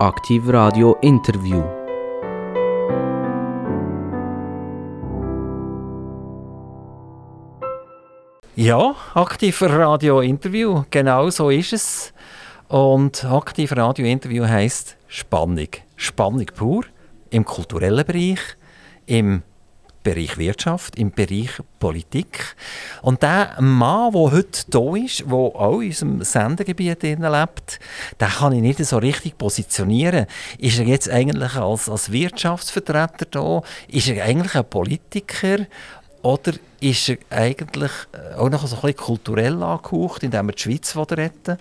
Aktiv Radio Interview. Ja, Aktiv Radio Interview, genau so ist es. Und Aktiv Radio Interview heisst Spannung. Spannung pur im kulturellen Bereich, im Bereich Wirtschaft, im Bereich Politik. Und der Mann, der heute hier ist, der auch in unserem Sendegebiet lebt, den kann ich nicht so richtig positionieren. Ist er jetzt eigentlich als, als Wirtschaftsvertreter da? Ist er eigentlich ein Politiker? Oder ist er eigentlich auch noch so ein bisschen kulturell angehaucht, indem er die Schweiz retten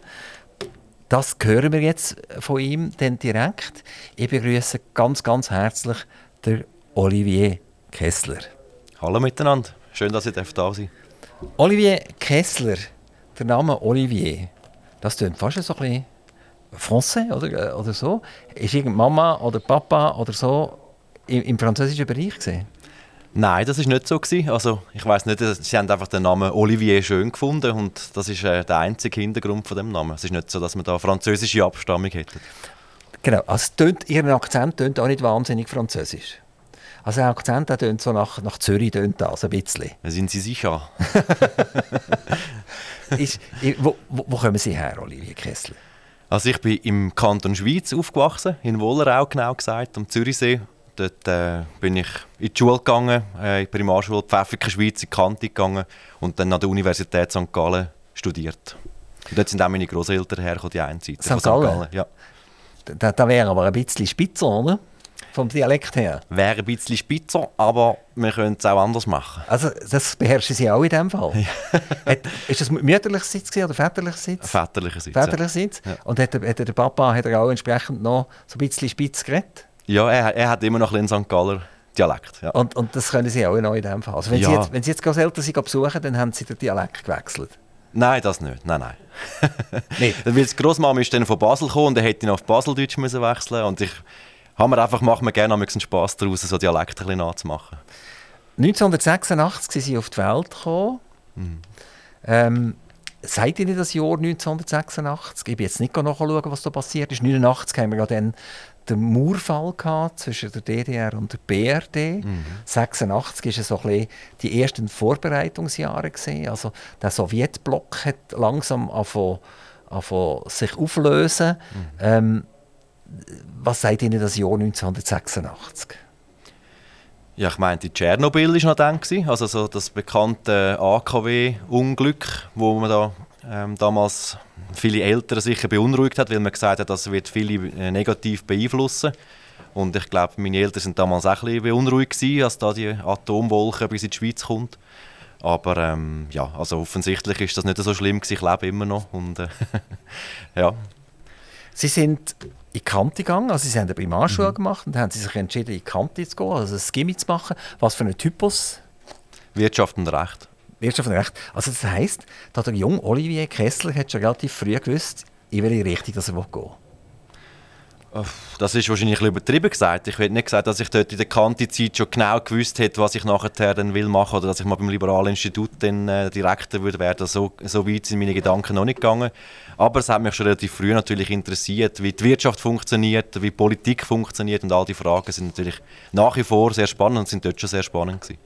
Das hören wir jetzt von ihm dann direkt. Ich begrüße ganz, ganz herzlich den Olivier Kessler. Hallo miteinander, schön, dass ich da sein Olivier Kessler, der Name Olivier, das klingt fast so ein bisschen Français oder, oder so. Ist Mama oder Papa oder so im, im französischen Bereich gesehen? Nein, das war nicht so. Also, ich weiß nicht, sie haben einfach den Namen Olivier schön gefunden und das ist äh, der einzige Hintergrund von dem Namen. Es ist nicht so, dass man da französische Abstammung hätte. Genau, also tönt, Ihr Akzent tönt auch nicht wahnsinnig französisch. Also der Akzent der tönt so nach, nach Zürich tönt das ein bisschen. Sind Sie sicher? ist, wo, wo, wo kommen Sie her, Olivier Kessler? Also ich bin im Kanton Schweiz aufgewachsen, in Wollerau genau gesagt, am Zürichsee. Dort äh, bin ich in die Schule gegangen, äh, in die Primarschule Pfäffiker Schweiz, in die Kante gegangen und dann an der Universität St. Gallen studiert. Und dort sind auch meine Großeltern hergekommen, die eine Seite. St. Gallen? Gallen? Ja. Da, da wäre aber ein bisschen spitzer, oder? Vom Dialekt her? Wäre ein bisschen spitzer, aber wir können es auch anders machen. Also das beherrschen Sie auch in diesem Fall? hat, ist das mütterlicher Sitz oder väterlicher Sitz? Väterlicher Sitz, Väterlicher Sitz? Ja. Und hat, hat der Papa hat er auch entsprechend noch so ein bisschen spitz geredet? Ja, er, er hat immer noch ein St. Galler Dialekt. Ja. Und, und das können Sie auch noch in diesem Fall? Also wenn, ja. Sie jetzt, wenn Sie jetzt Eltern Sie besuchen, dann haben Sie den Dialekt gewechselt? Nein, das nicht. Nein, nein. nee. Weil die Großmama ist dann von Basel gekommen und dann hätte ich auf Baseldeutsch müssen wechseln und ich haben wir einfach, machen wir gerne einen Spass daraus, so Dialekte ein nachzumachen. 1986 sind Sie auf die Welt gekommen. Mhm. Ähm, Seid Ihnen das Jahr 1986? Ich bin jetzt nicht nachschauen, was da passiert ist. 1989 haben wir ja dann den Mauerfall gehabt zwischen der DDR und der BRD. Mhm. 86 ist so ein die ersten Vorbereitungsjahre gesehen. Also der Sowjetblock hat langsam angefangen, sich auflösen. Mhm. Ähm, was sagt Ihnen das Jahr 1986? Ja, ich meinte, Tschernobyl war noch dann, also so das bekannte AKW-Unglück, wo man da ähm, damals viele Eltern sicher beunruhigt hat, weil man gesagt hat, das wird viele äh, negativ beeinflussen. Und ich glaube, meine Eltern sind damals auch ein bisschen beunruhigt gewesen, als da die Atomwolke bis in die Schweiz kommt. Aber ähm, ja, also offensichtlich ist das nicht so schlimm gewesen. Ich lebe immer noch und äh, ja. Sie sind in Kante gegangen. Also sie haben eine Primarschule mhm. gemacht und dann haben sie sich entschieden, in Kante zu gehen, also ein Gimmi zu machen. Was für ein Typus? Wirtschaft und Recht. Wirtschaft und Recht. Also das heisst, dass der junge Olivier Kessler hat schon relativ früh gewusst, in welche Richtung er gehen will. Das ist wahrscheinlich ein übertrieben gesagt. Ich hätte nicht gesagt, dass ich dort in der Kante-Zeit schon genau gewusst hätte, was ich nachher dann will machen oder dass ich mal beim Liberalen Institut dann äh, Direktor würde werden. So, so weit sind meine Gedanken noch nicht gegangen. Aber es hat mich schon relativ früh natürlich interessiert, wie die Wirtschaft funktioniert, wie Politik funktioniert und all die Fragen sind natürlich nach wie vor sehr spannend und sind dort schon sehr spannend gewesen.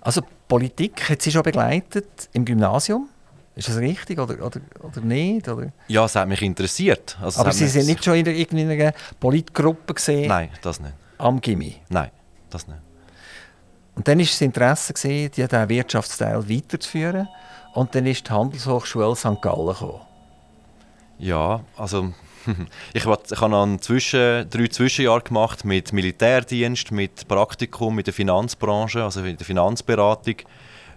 Also Politik hat Sie schon begleitet im Gymnasium? Ist das richtig oder, oder, oder nicht? Oder? Ja, es hat mich interessiert. Also, Aber Sie sind nicht schon in irgendeiner Politgruppe gesehen? Nein, das nicht. Am Gimmi? Nein, das nicht. Und dann war das Interesse, gewesen, diesen Wirtschaftsteil weiterzuführen. Und dann ist die Handelshochschule St. Gallen gekommen. Ja, also ich, ich habe noch Zwischen, drei Zwischenjahre gemacht mit Militärdienst, mit Praktikum, mit der Finanzbranche, also in der Finanzberatung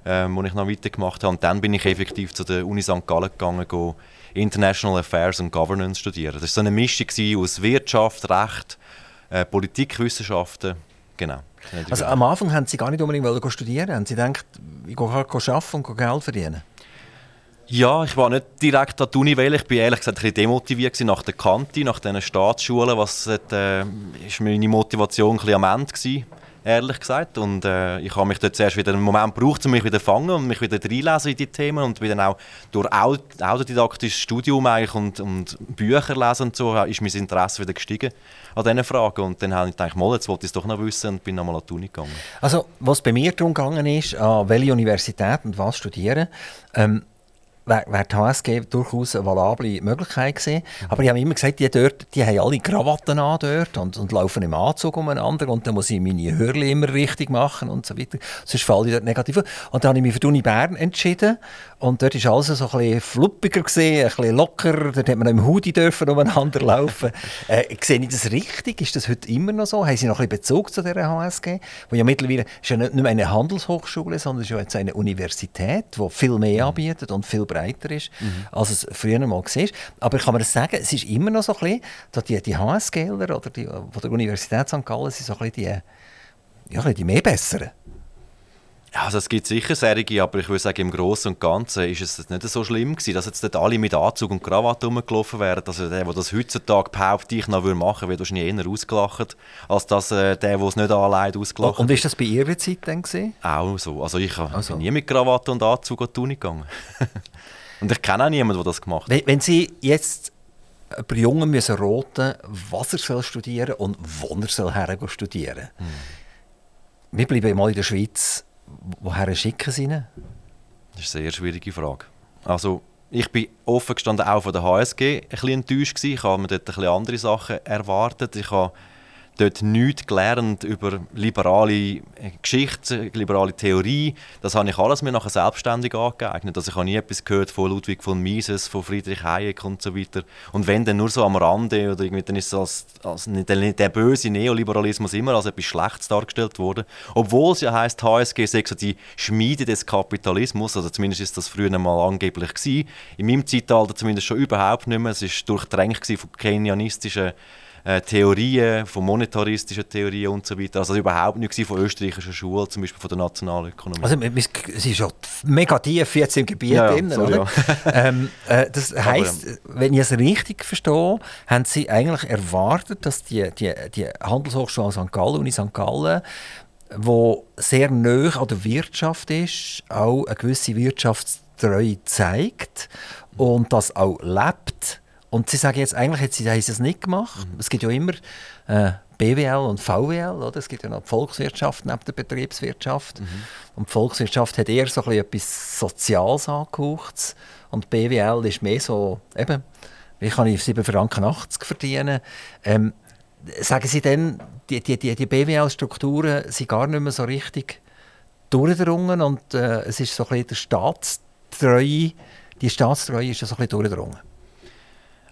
ähm, wo ich noch weitergemacht habe. Und dann bin ich effektiv zu der Uni St. Gallen gegangen, go International Affairs and Governance studieren. Das war so eine Mischung aus Wirtschaft, Recht, äh, Politikwissenschaften, genau. Also am Anfang haben Sie gar nicht unbedingt studieren haben Sie gedacht, ich gehe halt arbeiten und Geld verdienen? Ja, ich war nicht direkt an die Uni, weil ich bin ehrlich gesagt ein bisschen demotiviert nach der Kante, nach diesen Staatsschulen. Was äh, ist meine Motivation ein bisschen am Ende gewesen. Ehrlich gesagt. Und äh, ich habe mich dort zuerst wieder einen Moment gebraucht, um mich wieder zu fangen und mich wieder reinlesen in die Themen und bin dann auch durch autodidaktisches Studium eigentlich und, und Bücher lesen und so ist mein Interesse wieder gestiegen an diesen Fragen. Und dann habe ich gedacht, mal, jetzt wollte ich es doch noch wissen und bin nochmal an die Uni gegangen. Also, was bei mir darum gegangen ist, an welche Universität und was studieren, ähm, wäre die HSG durchaus eine valable Möglichkeit gewesen. Aber ich habe immer gesagt, die, dort, die haben alle Krawatten an dort und, und laufen im Anzug umeinander und dann muss ich meine Hörli immer richtig machen und so weiter. Sonst falle ich dort negativ Und dann habe ich mich für die Uni Bern entschieden und dort war alles so ein bisschen fluppiger, gewesen, ein bisschen locker. Dort hat man im Hoodie dürfen umeinander laufen. äh, sehe ich das richtig? Ist das heute immer noch so? Haben Sie noch ein bisschen Bezug zu dieser HSG? Wo ja mittlerweile ist ja nicht nur eine Handelshochschule, sondern ist ja jetzt eine Universität, die viel mehr mhm. anbietet und viel breiter ist, mhm. als es früher mal war. Aber kann man das sagen, es ist immer noch so ein bisschen, dass die, die HSGler oder die von der Universität St. Gallen sind so ein bisschen die, ja, die mehr Besseren. Also es gibt sicher Serien, aber ich würde sagen, im Großen und Ganzen ist es nicht so schlimm gewesen, dass jetzt nicht alle mit Anzug und Krawatte rumgelaufen wären. Also der, der das heutzutage behauptet, ich noch würde machen, wird wahrscheinlich eher ausgelacht, als dass äh, der, der es nicht anleitet, ausgelacht Und ist das bei Ihrer Zeit dann gewesen? Auch so. Also ich also. bin nie mit Krawatte und Anzug an die Uni gegangen. und ich kenne auch niemanden, der das gemacht hat. Wenn, wenn Sie jetzt bei Jungen müssen roten, was er soll studieren und wo er soll her studieren. Hm. Wir bleiben mal in der Schweiz woher schicken Sie ihn? Das ist eine sehr schwierige Frage. Also, ich bin offen gestanden auch von der HSG ein bisschen enttäuscht gewesen. Ich habe mir dort ein bisschen andere Sachen erwartet. Ich habe dort nichts gelernt über liberale Geschichte, liberale Theorie. Das habe ich alles mir nachher selbstständig angeeignet. Also ich habe nie etwas gehört von Ludwig von Mises, von Friedrich Hayek und so weiter. Und wenn dann nur so am Rande oder irgendwie, dann ist als, als der, böse Neoliberalismus immer als etwas Schlechtes dargestellt worden. Obwohl es ja heisst, HSG sei so die Schmiede des Kapitalismus, also zumindest ist das früher mal angeblich gewesen. In meinem Zeitalter zumindest schon überhaupt nicht mehr. Es war durchdrängt von keynesianistischen äh, Theorien, von monetaristischen Theorien und so weiter. Also überhaupt nicht von österreichischen Schulen, zum Beispiel von der Nationalökonomie. Also es ist schon mega tief jetzt im Gebiet ja, drin, so, oder? Ja. ähm, äh, das heisst, Aber, wenn ich es richtig verstehe, haben Sie eigentlich erwartet, dass die, die, die Handelshochschule St. Gallen, Uni St. Gallen, wo sehr nah an der Wirtschaft ist, auch eine gewisse Wirtschaftstreue zeigt und das auch lebt, und sie sagen jetzt, eigentlich haben sie es nicht gemacht. Mhm. Es gibt ja immer äh, BWL und VWL, oder? Es gibt ja noch die Volkswirtschaft neben der Betriebswirtschaft. Mhm. Und die Volkswirtschaft hat eher so etwas Soziales angehaucht. Und BWL ist mehr so, eben, wie kann ich 7 Franken 80 verdienen? Ähm, sagen Sie denn, die, die, die, die BWL-Strukturen sind gar nicht mehr so richtig durchgedrungen und äh, es ist so ein bisschen der Staatstreue, die Staatstreue ist so ein bisschen durchgedrungen?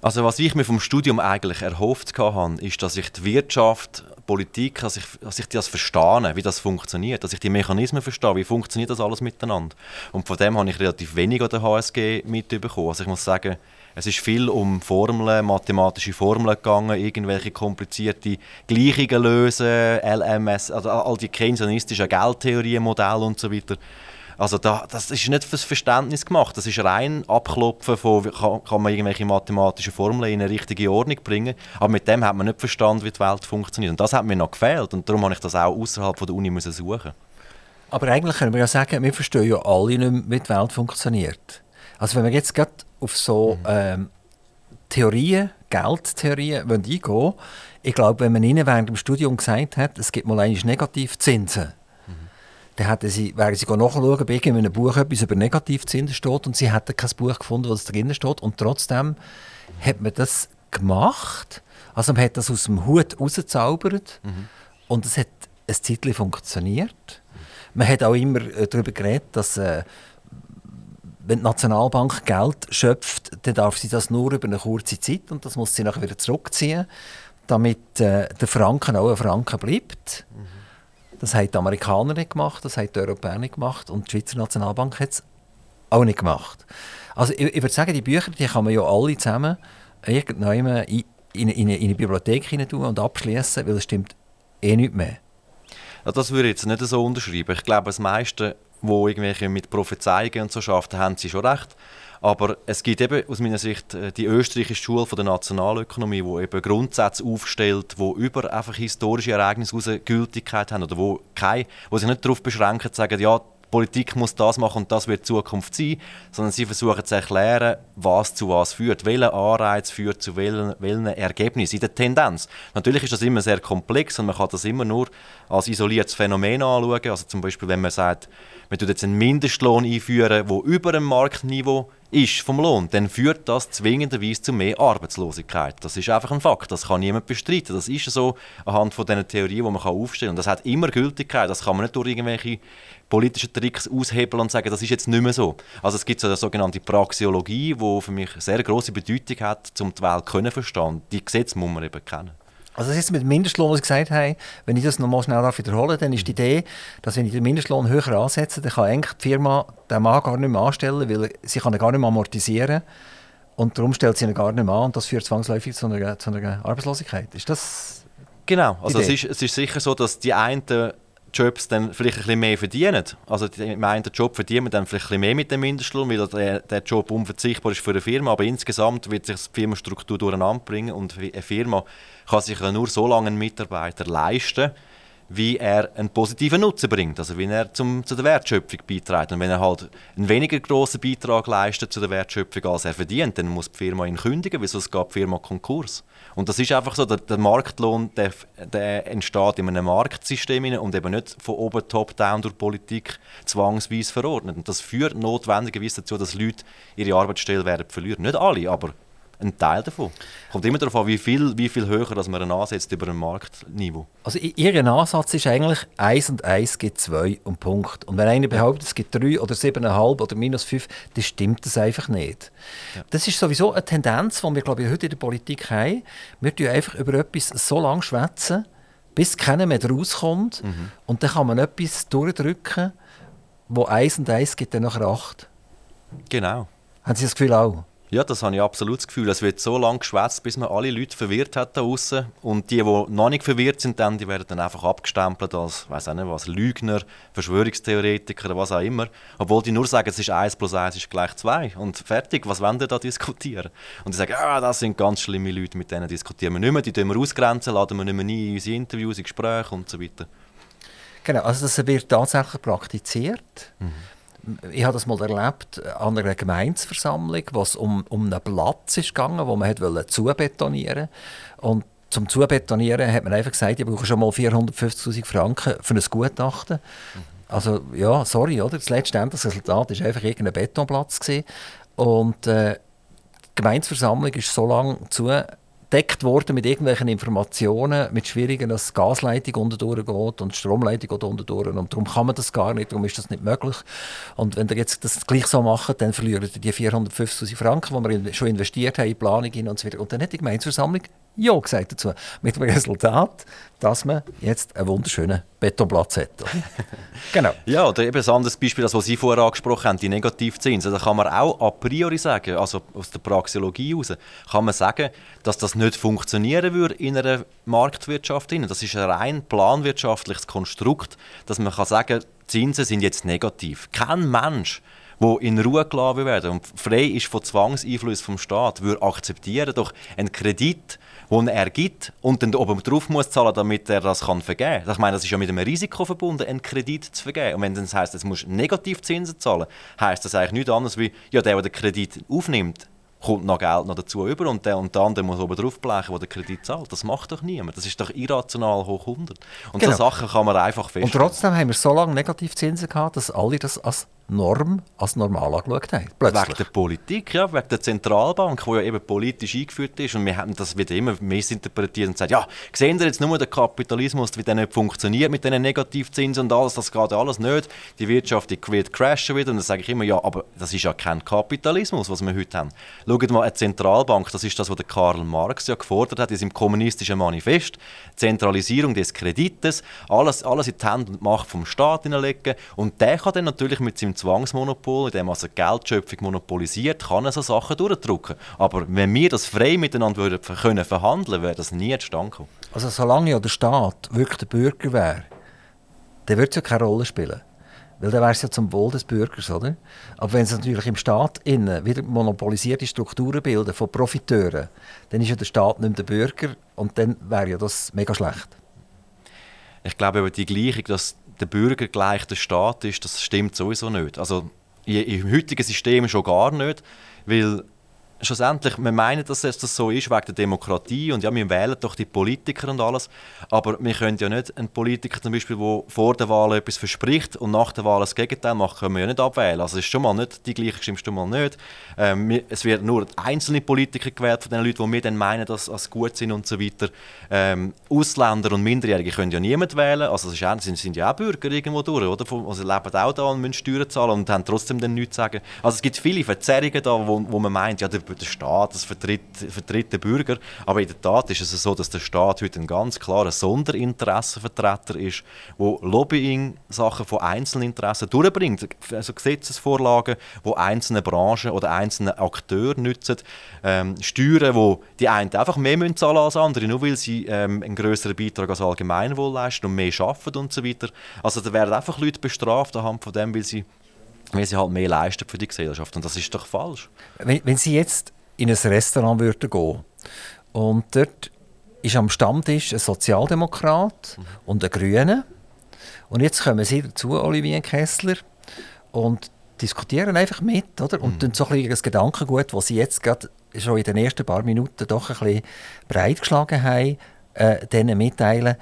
Also was ich mir vom Studium eigentlich erhofft habe, ist, dass ich die Wirtschaft, Politik, dass ich, dass ich das verstehe, wie das funktioniert, dass ich die Mechanismen verstehe, wie funktioniert das alles miteinander. Und von dem habe ich relativ wenig an der HSG mitbekommen. Also ich muss sagen, es ist viel um Formeln, mathematische Formeln gegangen, irgendwelche komplizierte Gleichungen lösen, LMS, also all die keynesianistischen Geldtheorien, Modelle und so weiter. Also da, das ist nicht fürs Verständnis gemacht. Das ist rein Abklopfen von, kann, kann man irgendwelche mathematischen Formeln in eine richtige Ordnung bringen. Aber mit dem hat man nicht verstanden, wie die Welt funktioniert. Und das hat mir noch gefehlt. Und darum habe ich das auch außerhalb der Uni müssen suchen. Aber eigentlich können wir ja sagen, wir verstehen ja alle nicht, wie die Welt funktioniert. Also wenn wir jetzt gerade auf so mhm. ähm, Theorien, Geldtheorien eingehen ich glaube, wenn man ihnen während dem Studium gesagt hat, es gibt mal eigentlich Negativzinsen, dann hätten sie, wären sie nachschauen, bei einem Buch etwas über Negativzinsen steht und sie hätten kein Buch gefunden, wo es drin steht. Und trotzdem hat man das gemacht. Also man hat das aus dem Hut rausgezaubert mhm. und es hat ein Zeitchen funktioniert. Man hat auch immer äh, darüber geredet, dass äh, wenn die Nationalbank Geld schöpft, dann darf sie das nur über eine kurze Zeit und das muss sie nachher wieder zurückziehen, damit äh, der Franken auch ein Franken bleibt. Mhm. Das haben die Amerikaner nicht gemacht, das haben die Europäer nicht gemacht und die Schweizer Nationalbank hat es auch nicht gemacht. Also ich, ich würde sagen, die Bücher die kann man ja alle zusammen irgendwann in, in, in, in eine Bibliothek hinein tun und abschließen, weil es stimmt eh nicht mehr. Ja, das würde ich jetzt nicht so unterschreiben. Ich glaube, das meiste, wo irgendwelche mit Prophezeiungen und so schaffen, haben sie schon recht. Aber es gibt eben aus meiner Sicht äh, die österreichische Schule von der Nationalökonomie, die eben Grundsätze aufstellt, die über einfach historische Ereignisse Gültigkeit haben oder wo, kein, wo sich nicht darauf beschränken, zu sagen, ja, Politik muss das machen und das wird die Zukunft sein, sondern sie versuchen zu erklären, was zu was führt, welcher Anreiz führt zu welchen, welchen Ergebnissen in der Tendenz. Natürlich ist das immer sehr komplex und man kann das immer nur als isoliertes Phänomen anschauen. Also zum Beispiel, wenn man sagt, man tut jetzt einen Mindestlohn einführen, der über dem Marktniveau ist vom Lohn, dann führt das zwingenderweise zu mehr Arbeitslosigkeit. Das ist einfach ein Fakt, das kann niemand bestreiten. Das ist so anhand von diesen Theorien, die man aufstellen kann. Und das hat immer Gültigkeit, das kann man nicht durch irgendwelche politischen Tricks aushebeln und sagen, das ist jetzt nicht mehr so. Also es gibt so eine sogenannte Praxeologie, die für mich sehr große Bedeutung hat, um die Welt zu verstehen. Die Gesetze muss man eben kennen. Also das ist mit dem Mindestlohn, was ich gesagt habe, wenn ich das noch mal schnell wiederholen dann ist die Idee, dass wenn ich den Mindestlohn höher ansetze, dann kann eigentlich die Firma den Mann gar nicht mehr anstellen, weil sie kann ihn gar nicht mehr amortisieren. Und darum stellt sie ihn gar nicht mehr an. Und das führt zwangsläufig zu einer, zu einer Arbeitslosigkeit. Ist das Genau, also es ist, es ist sicher so, dass die einen Jobs dann vielleicht ein bisschen mehr verdienen. Also im einen Job verdient man dann vielleicht ein bisschen mehr mit dem Mindestlohn, weil der, der Job unverzichtbar ist für eine Firma, aber insgesamt wird sich die Firmenstruktur durcheinander bringen und eine Firma kann sich nur so lange einen Mitarbeiter leisten, wie er einen positiven Nutzen bringt, also wie er zum, zu der Wertschöpfung beiträgt. Und wenn er halt einen weniger großen Beitrag leistet zu der Wertschöpfung, als er verdient, dann muss die Firma ihn kündigen, weil sonst geht die Firma Konkurs. Und das ist einfach so, der, der Marktlohn der, der entsteht in einem Marktsystem und eben nicht von oben top-down durch Politik zwangsweise verordnet. Und das führt notwendigerweise dazu, dass Leute ihre Arbeitsstelle werden verlieren. Nicht alle, aber ein Teil davon. Kommt immer darauf an, wie viel, wie viel höher dass man ansetzt über ein Marktniveau. Also Ihr Ansatz ist eigentlich 1 und 1 gibt 2 und Punkt. Und wenn einer behauptet, es gibt 3 oder 7,5 oder minus 5, dann stimmt das einfach nicht. Ja. Das ist sowieso eine Tendenz, die wir glaube ich, heute in der Politik haben. Wir tun einfach über etwas so lange schwätzen, bis keiner mehr rauskommt. Mhm. Und dann kann man etwas durchdrücken, wo 1 und 1 gibt dann nachher 8. Genau. Haben Sie das Gefühl auch? Ja, das habe ich absolut das Gefühl. Es wird so lange geschwätzt, bis man alle Leute verwirrt hat da draußen. Und die, die noch nicht verwirrt sind, dann, die werden dann einfach abgestempelt als, weiß auch nicht was, Lügner, Verschwörungstheoretiker oder was auch immer. Obwohl die nur sagen, es ist 1 plus 1 ist gleich 2. Und fertig, was wollen die da diskutieren? Und die sagen, ah, das sind ganz schlimme Leute, mit denen diskutieren wir nicht mehr, die tun wir ausgrenzen, laden wir nicht mehr nie in unsere Interviews, in Gespräche und so weiter. Genau, also das wird tatsächlich praktiziert. Mhm ich habe das mal erlebt an einer Gemeinsversammlung, wo es um, um einen Platz ist gegangen, wo man hat wollte zubetonieren und zum Zubetonieren hat man einfach gesagt, ich brauche schon mal 450'000 Franken für ein Gutachten. Also ja, sorry, oder? Das letzte Resultat war einfach irgendein Betonplatz. Gewesen. Und äh, die Gemeinsversammlung ist so lange zu gedeckt worden mit irgendwelchen Informationen, mit Schwierigen, dass Gasleitung unten geht und Stromleitung geht unten durch. Und darum kann man das gar nicht, darum ist das nicht möglich. Und wenn ihr jetzt das gleich so macht, dann verlieren ihr die 450'000 Franken, die wir schon investiert haben in die Planung und so weiter. Und dann hat die Gemeinsversammlung ja gesagt dazu. Mit dem Resultat, dass man jetzt einen wunderschönen Betonplatz hat. genau. Ja, oder eben ein anderes Beispiel, das was Sie vorher angesprochen haben, die Negativzinsen. Da kann man auch a priori sagen, also aus der Praxeologie heraus, kann man sagen, dass das nicht funktionieren würde in einer Marktwirtschaft. Das ist ein rein planwirtschaftliches Konstrukt, dass man kann sagen Zinsen sind jetzt negativ. Kein Mensch wo in Ruhe gelassen werden und frei ist von Zwangseinfluss vom Staat, würde akzeptieren, doch ein Kredit, den er gibt und dann oben drauf muss zahlen, damit er das kann vergeben kann. Ich meine, das ist ja mit einem Risiko verbunden, einen Kredit zu vergeben. Und wenn das heisst, es muss Negativzinsen zahlen, heisst das eigentlich nichts anderes wie, ja, der, der den Kredit aufnimmt, kommt noch Geld noch dazu über und der und der andere muss oben drauf blechen, der den Kredit zahlt. Das macht doch niemand. Das ist doch irrational hoch 100. Und genau. so Sachen kann man einfach feststellen. Und trotzdem haben wir so lange Negativzinsen gehabt, dass alle das als Norm als normal angeschaut haben. Plötzlich. Wegen der Politik, ja, wegen der Zentralbank, die ja eben politisch eingeführt ist. Und wir haben das wieder immer missinterpretiert und gesagt, ja, sehen Sie jetzt nur den Kapitalismus, wie der nicht funktioniert mit diesen Negativzinsen und alles, das geht alles nicht. Die Wirtschaft die wird crashen wieder. Und dann sage ich immer, ja, aber das ist ja kein Kapitalismus, was wir heute haben. Schaut mal, eine Zentralbank, das ist das, was Karl Marx ja gefordert hat in seinem kommunistischen Manifest. Zentralisierung des Kredites, alles, alles in die Hände und Macht vom Staat hineinlegen. Und der kann dann natürlich mit seinem Zwangsmonopol, in dem also Geldschöpfung monopolisiert, kann er so Sachen durchdrücken. Aber wenn wir das frei miteinander würden können verhandeln, wäre das nie zustande kommen. Also solange ja der Staat wirklich der Bürger wäre, dann würde es ja keine Rolle spielen. Weil dann wäre es ja zum Wohl des Bürgers, oder? Aber wenn es natürlich im Staat innen wieder monopolisierte Strukturen bilden von Profiteuren, dann ist ja der Staat nicht mehr der Bürger und dann wäre ja das mega schlecht. Ich glaube, aber die Gleichung, dass der Bürger gleich der Staat ist, das stimmt sowieso nicht. Also im heutigen System schon gar nicht, weil schlussendlich, wir meinen, dass das so ist wegen der Demokratie und ja, wir wählen doch die Politiker und alles, aber wir können ja nicht einen Politiker zum Beispiel, der vor der Wahl etwas verspricht und nach der Wahl das Gegenteil macht, können wir ja nicht abwählen. Also es ist schon mal nicht, die gleiche stimmt schon mal nicht. Ähm, es werden nur einzelne Politiker gewählt von den Leuten, die wir dann meinen, dass sie gut sind und so weiter. Ähm, Ausländer und Minderjährige können ja niemand wählen, also es ist sind, sind ja auch Bürger irgendwo durch, oder? Also leben auch da und müssen Steuern zahlen und haben trotzdem dann nichts zu sagen. Also es gibt viele Verzerrungen da, wo, wo man meint, ja, der der Staat, das vertritt, vertritt den Bürger. Aber in der Tat ist es so, dass der Staat heute ein ganz klarer Sonderinteressenvertreter ist, wo Lobbying-Sachen von Einzelinteressen durchbringt. Also Gesetzesvorlagen, wo einzelne Branchen oder einzelne Akteure nutzen. Ähm, Steuern, wo die einen einfach mehr müssen zahlen als andere, nur weil sie ähm, einen größeren Beitrag als Allgemeinwohl leisten und mehr arbeiten und so weiter. Also da werden einfach Leute bestraft anhand von dem, weil sie weil sie halt mehr leisten für die Gesellschaft. Und das ist doch falsch. Wenn, wenn Sie jetzt in ein Restaurant würden gehen und dort ist am Stammtisch ein Sozialdemokrat mhm. und ein Grüner und jetzt kommen Sie dazu, Olivier Kessler, und diskutieren einfach mit, oder? Und mhm. dann so ein bisschen das Gedankengut, das Sie jetzt gerade schon in den ersten paar Minuten doch ein bisschen breit geschlagen haben, äh, denen mitteilen,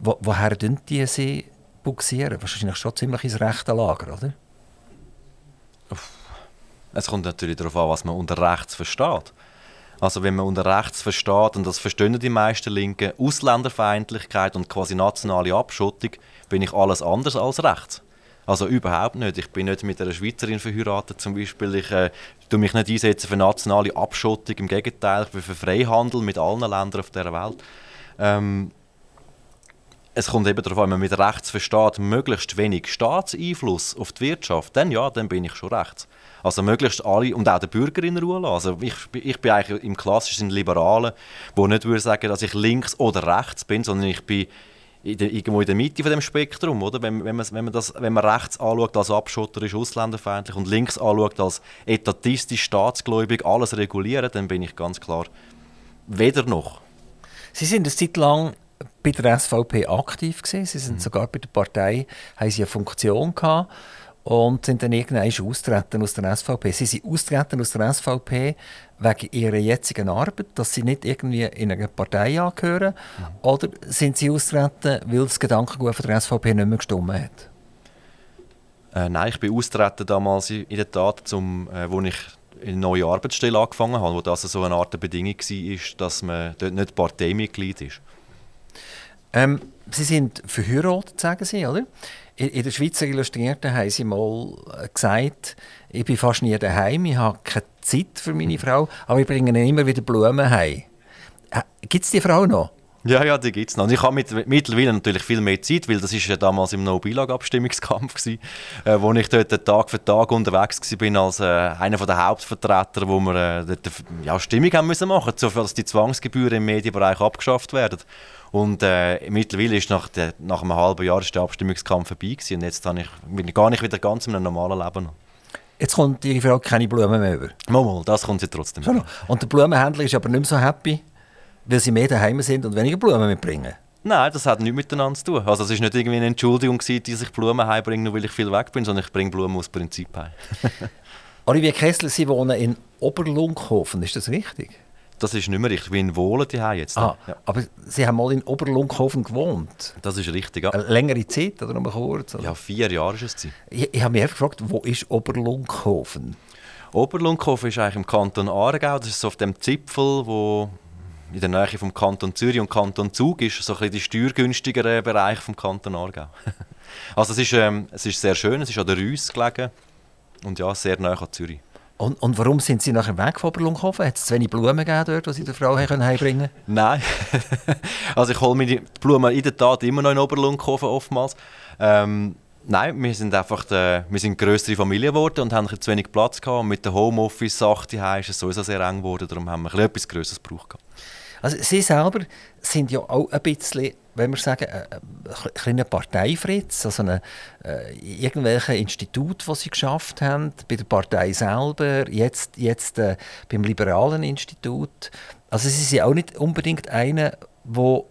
wo, woher die Sie buxieren? Wahrscheinlich schon ziemlich ins rechte Lager, oder? Es kommt natürlich darauf an, was man unter rechts versteht. Also wenn man unter rechts versteht, und das verstehen die meisten Linken, Ausländerfeindlichkeit und quasi nationale Abschottung, bin ich alles anders als rechts. Also überhaupt nicht. Ich bin nicht mit einer Schweizerin verheiratet zum Beispiel. Ich äh, tue mich nicht einsetzen für nationale Abschottung. Im Gegenteil, ich bin für Freihandel mit allen Ländern auf der Welt. Ähm, es kommt eben darauf an, wenn man mit rechts versteht, möglichst wenig Staatseinfluss auf die Wirtschaft, dann ja, dann bin ich schon rechts. Also möglichst alle und auch den Bürger in Ruhe lassen. Also ich, ich bin eigentlich im klassischen Liberalen, wo nicht würde sagen, dass ich links oder rechts bin, sondern ich bin in der, irgendwo in der Mitte von dem Spektrum, oder? Wenn, wenn, man, wenn, man das, wenn man rechts anschaut als abschotterisch, ausländerfeindlich und links anschaut als etatistisch, staatsgläubig, alles regulieren, dann bin ich ganz klar weder noch. Sie sind eine Zeit lang bei der SVP aktiv gewesen. Sie sind mhm. sogar bei der Partei, haben sie eine Funktion gehabt und sind dann irgendwann austreten aus der SVP. Sie sind austreten aus der SVP wegen ihrer jetzigen Arbeit, dass sie nicht irgendwie in eine Partei angehören, mhm. oder sind sie austreten, weil das Gedankengut von der SVP nicht mehr gestimmt hat? Äh, nein, ich bin austreten damals in der Tat, zum, äh, wo ich eine neue Arbeitsstelle angefangen habe, wo das so eine Art Bedingung war, dass man dort nicht Parteimitglied ist. Ähm, sie sind verheiratet, sagen Sie, oder? In, der Schweizer Illustrierten haben Sie mal äh, gesagt, ich bin fast nie daheim, ich habe keine Zeit für meine Frau, aber ich bringe immer wieder Blumen heim. Äh, gibt es die Frau noch? Ja, ja, die gibt es noch. Und ich habe mit, mittlerweile natürlich viel mehr Zeit, weil das ist ja damals im No-Bilag-Abstimmungskampf gewesen, äh, wo ich dort Tag für Tag unterwegs war als äh, einer der Hauptvertreter, wo wir äh, dort, ja, Stimmung haben müssen machen, so dass die Zwangsgebühren im Medienbereich abgeschafft werden. Und äh, mittlerweile ist nach, der, nach einem halben Jahr ist der Abstimmungskampf vorbei gewesen, und jetzt ich, bin ich gar nicht wieder ganz in einem normalen Leben. Jetzt kommt Ihre Frau keine Blumen mehr über? Mal, mal, das kommt sie trotzdem. Und der Blumenhändler ist aber nicht mehr so happy? Weil sie mehr daheim sind und weniger Blumen mitbringen? Nein, das hat nichts miteinander zu tun. Also es war nicht irgendwie eine Entschuldigung, gewesen, dass ich Blumen heimbringe, nur weil ich viel weg bin, sondern ich bringe Blumen aus Prinzip heim. Olivier Kessler, Sie wohnen in Oberlunkhofen, ist das richtig? Das ist nicht mehr richtig, wie in Wohlen die jetzt. Ah, ja. Aber Sie haben mal in Oberlunkhofen gewohnt? Das ist richtig, ja. Eine längere Zeit oder nur kurz? Oder? Ja, vier Jahre ist es. Ich, ich habe mich gefragt, wo ist Oberlunkhofen? Oberlunkhofen ist eigentlich im Kanton Aargau. Das ist so auf dem Zipfel, wo in der Nähe vom Kanton Zürich und Kanton Zug ist, so ein bisschen der steuergünstigere Bereich vom Kanton Aargau. also es ist, ähm, es ist sehr schön, es ist an der Reuss gelegen und ja, sehr nah an Zürich. Und, und warum sind Sie nachher weg von Oberlunkhofen? Hat es zu wenig Blumen gegeben dort, die Sie der Frau heimbringen Nein. also ich hole mir die Blumen in der Tat immer noch in Oberlunkhofen oftmals. Ähm, Nein, wir sind einfach der, wir sind größere Familie geworden und haben zu wenig Platz gehabt. Und mit der Homeoffice-Sache ist es sowieso sehr eng geworden, darum haben wir etwas Größeres gebraucht. Also Sie selber sind ja auch ein bisschen, wenn wir sagen, ein, ein kleiner Parteifritz, also eine, äh, irgendwelche Institut, die Sie geschafft haben, bei der Partei selber, jetzt, jetzt äh, beim Liberalen Institut. Also Sie sind auch nicht unbedingt einer, der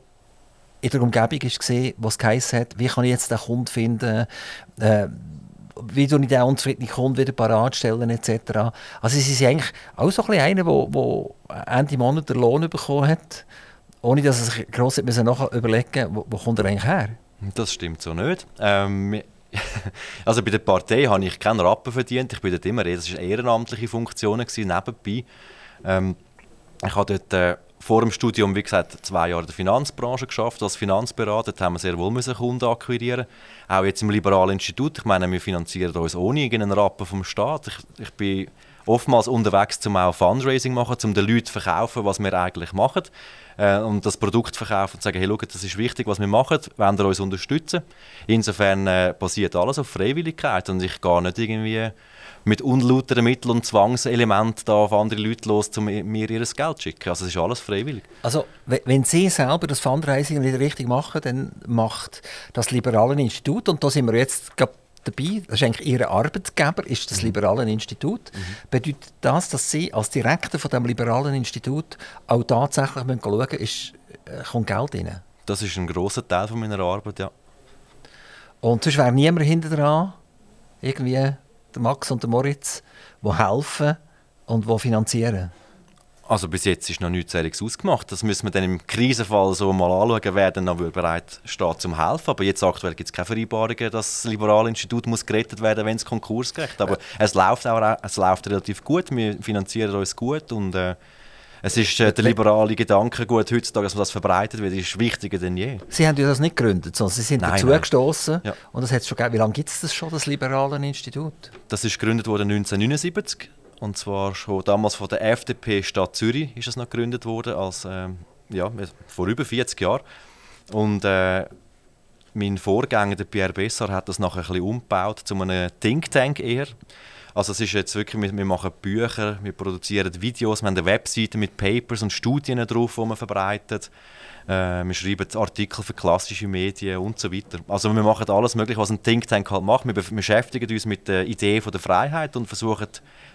in der Umgebung war, wo es hat, wie kann ich jetzt den Kunden finden, äh, wie ich den unzufriedenen Kunden wieder parat stellen etc. Also sie sind eigentlich auch so ein einer, der Ende Monat den Lohn bekommen hat, ohne dass er sich gross nachher überlegen wo, wo kommt er eigentlich her? Das stimmt so nicht. Ähm, also bei der Partei habe ich keinen Rappen verdient. Ich bin dort immer, das war ehrenamtliche Funktionen nebenbei. Ähm, ich habe dort äh, vor dem Studium, wie gesagt, zwei Jahre in der Finanzbranche geschafft als Finanzberater. Dort haben wir sehr wohl müssen Kunden akquirieren. Auch jetzt im Liberalen Institut. Ich meine, wir finanzieren uns ohne irgendeinen Rappen vom Staat. Ich, ich bin oftmals unterwegs, um auch Fundraising zu machen, um den Leuten zu verkaufen, was wir eigentlich machen. Äh, und das Produkt verkaufen und sagen, hey, schaut, das ist wichtig, was wir machen, wollen ihr uns unterstützen? Insofern äh, basiert alles auf Freiwilligkeit und ich gehe nicht irgendwie mit unlauteren Mitteln und Zwangselementen da auf andere Leute los, um mir ihr Geld zu schicken. Also es ist alles freiwillig. Also wenn Sie selber das Fundraising nicht richtig machen, dann macht das Liberale Institut, und da sind wir jetzt dabei, das ist eigentlich Ihr Arbeitgeber, ist das mhm. Liberale Institut. Mhm. Bedeutet das, dass Sie als Direktor von dem Liberalen Institut auch tatsächlich schauen müssen, ist, äh, kommt Geld rein? Das ist ein großer Teil von meiner Arbeit, ja. Und sonst wäre niemand hinter dran, irgendwie der Max und der Moritz, die helfen und die finanzieren? Also bis jetzt ist noch nichts Seriges ausgemacht. Das müssen wir dann im Krisenfall so mal anschauen, wer dann noch bereit steht zum helfen. Aber jetzt aktuell gibt es keine Vereinbarungen, dass das Liberale Institut muss gerettet werden wenn es Konkurs kriegt. Aber äh. es, läuft auch, es läuft relativ gut, wir finanzieren uns gut und äh, es ist äh, der liberale Gedanke gut heutzutage, dass man das verbreitet wird, ist wichtiger denn je. Sie haben ja das nicht gegründet, sondern Sie sind nein, dazu gestoßen. Ja. Und das hat's schon Wie lange gibt es das schon, das liberale Institut? Das ist gegründet worden 1979 und zwar schon damals von der FDP Stadt Zürich ist es noch gegründet worden als ähm, ja vor über 40 Jahren und äh, mein Vorgänger, der Pierre Bessar, hat das nachher ein bisschen umgebaut zu einem Think Tank eher. Also es ist jetzt wirklich, wir, machen Bücher, wir produzieren Videos, wir haben eine Webseite mit Papers und Studien drauf, die wir verbreiten. Äh, wir schreiben Artikel für klassische Medien und so weiter. Also wir machen alles Mögliche, was ein Think Tank halt macht. Wir beschäftigen uns mit der Idee von der Freiheit und versuchen,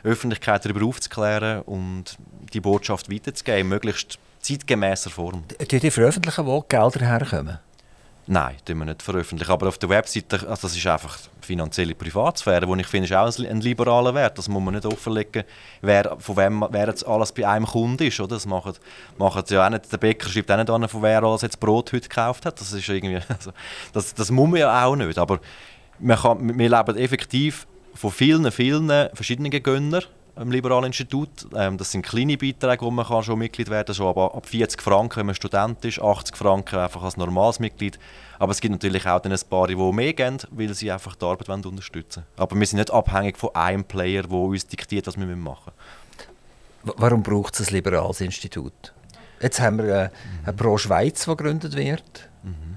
die Öffentlichkeit darüber aufzuklären und die Botschaft weiterzugeben, möglichst zeitgemäßer Form. Tut ihr veröffentlichen, wo Gelder herkommen? Nein, das wir nicht veröffentlichen. Aber auf der Webseite, also das ist einfach finanzielle Privatsphäre, wo ich finde, ist auch ein liberaler Wert. Das muss man nicht offenlegen, wer, von wem wer jetzt alles bei einem Kunde ist. Oder? Das macht, macht ja auch nicht, der Bäcker schreibt auch nicht an, von wer alles jetzt Brot heute gekauft hat. Das, ist irgendwie, also, das, das muss man ja auch nicht. Aber man kann, wir leben effektiv von vielen, vielen verschiedenen Gönnern im Liberalen Institut. Ähm, das sind kleine Beiträge, wo man kann schon Mitglied werden kann, schon ab, ab 40 Franken, wenn man Student ist, 80 Franken einfach als normales Mitglied. Aber es gibt natürlich auch ein paar, die mehr geben, weil sie einfach die Arbeit unterstützen wollen. Aber wir sind nicht abhängig von einem Player, der uns diktiert, was wir machen müssen. Warum braucht es ein liberales Institut? Jetzt haben wir äh, eine Pro Schweiz, die gegründet wird. Mhm.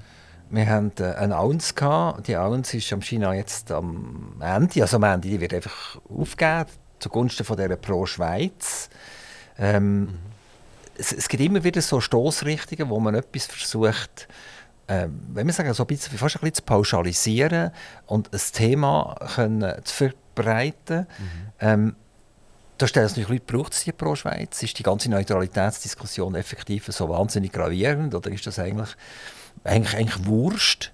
Wir haben äh, eine Ounce gehabt. Die Ounce ist am China jetzt am Ende, also am Ende, die wird einfach aufgegeben zugunsten von dieser Pro Schweiz. Ähm, mhm. es, es, gibt immer wieder so Stoßrichtungen, wo man etwas versucht, äh, wenn wir sagen, so ein bisschen, fast ein bisschen zu pauschalisieren und ein Thema können zu verbreiten. Mhm. Ähm, da stellen sich Leute, braucht es die Pro Schweiz? Ist die ganze Neutralitätsdiskussion effektiv so wahnsinnig gravierend oder ist das eigentlich, eigentlich, eigentlich Wurst?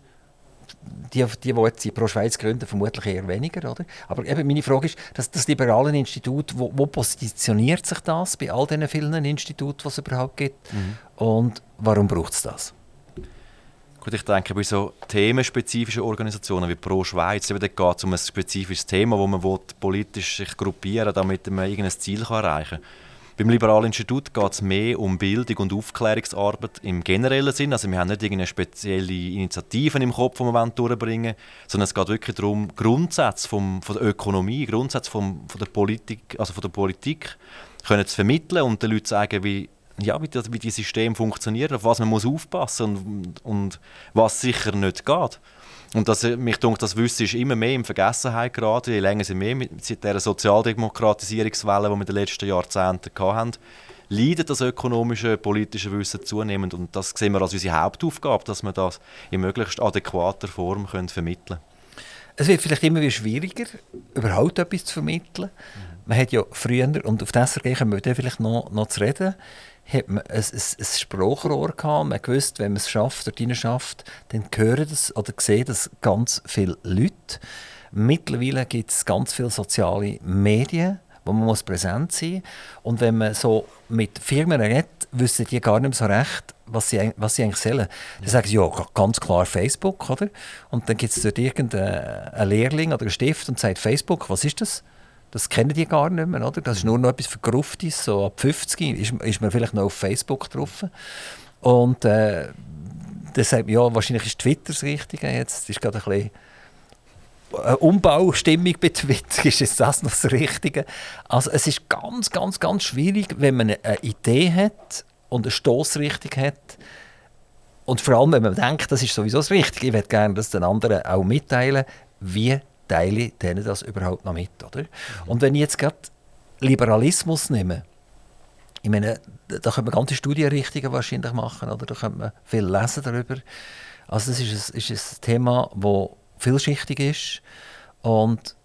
Die, die, die jetzt Pro Schweiz gründen, vermutlich eher weniger. Oder? Aber eben meine Frage ist, das, das liberale Institut, wo, wo, positioniert sich das bei all diesen vielen Instituten, die es überhaupt gibt? Mhm. Und warum braucht es das? Gut, ich denke, bei so themenspezifischen Organisationen wie Pro Schweiz, geht es um ein spezifisches Thema, wo man politisch sich gruppieren will, damit man irgendein Ziel erreichen kann. Beim Liberalen Institut geht es mehr um Bildung und Aufklärungsarbeit im generellen Sinn. Also wir haben nicht irgendeine spezielle Initiativen im Kopf, die wir durchbringen wollen, sondern es geht wirklich darum, Grundsätze vom, von der Ökonomie, Grundsätze vom, von, der Politik, also von der Politik können zu vermitteln und den Leuten sagen, wie ja, wie, das, wie die Systeme funktionieren, auf was man muss aufpassen und, und was sicher nicht geht. Und das, mich denkt, das Wissen ist immer mehr in Vergessenheit geraten, je länger sie mehr mit seit dieser Sozialdemokratisierungswelle, die wir in den letzten Jahrzehnten hatten, leidet das ökonomische, politische Wissen zunehmend. Und das sehen wir als unsere Hauptaufgabe, dass wir das in möglichst adäquater Form können vermitteln können. Es wird vielleicht immer wieder schwieriger, überhaupt etwas zu vermitteln. Man hat ja früher, und auf das kommen wir vielleicht noch, noch zu reden, hat man ein, ein, ein Sprachrohr gehabt. Man wusste, wenn man es schafft, dort schafft, dann hören das oder sehen das ganz viele Leute. Mittlerweile gibt es ganz viele soziale Medien, wo man muss präsent sein muss. Und wenn man so mit Firmen redet, wissen die gar nicht mehr so recht, was sie, was sie eigentlich sollen. Dann sagen sie, ja, ganz klar Facebook, oder? Und dann gibt es dort irgendeinen Lehrling oder einen Stift und sagt, Facebook, was ist das? Das kennen die gar nicht mehr, oder? Das ist nur noch etwas Vergruftes, so ab 50 ist, ist man vielleicht noch auf Facebook drauf. Und äh, dann sagt man, ja, wahrscheinlich ist Twitter das Richtige jetzt. ist gerade ein bisschen eine Umbaustimmung bei Twitter, ist jetzt das noch das Richtige? Also es ist ganz, ganz, ganz schwierig, wenn man eine Idee hat und eine Stoßrichtung hat und vor allem, wenn man denkt, das ist sowieso das Richtige, ich würde gerne das den anderen auch mitteilen, wie teile ich denen das überhaupt noch mit, oder? Und wenn ich jetzt gerade Liberalismus nehme, ich meine, da könnte man ganze Studienrichtungen wahrscheinlich machen, oder da könnte man viel lesen darüber. Also das ist ein, ist ein Thema, das vielschichtig ist und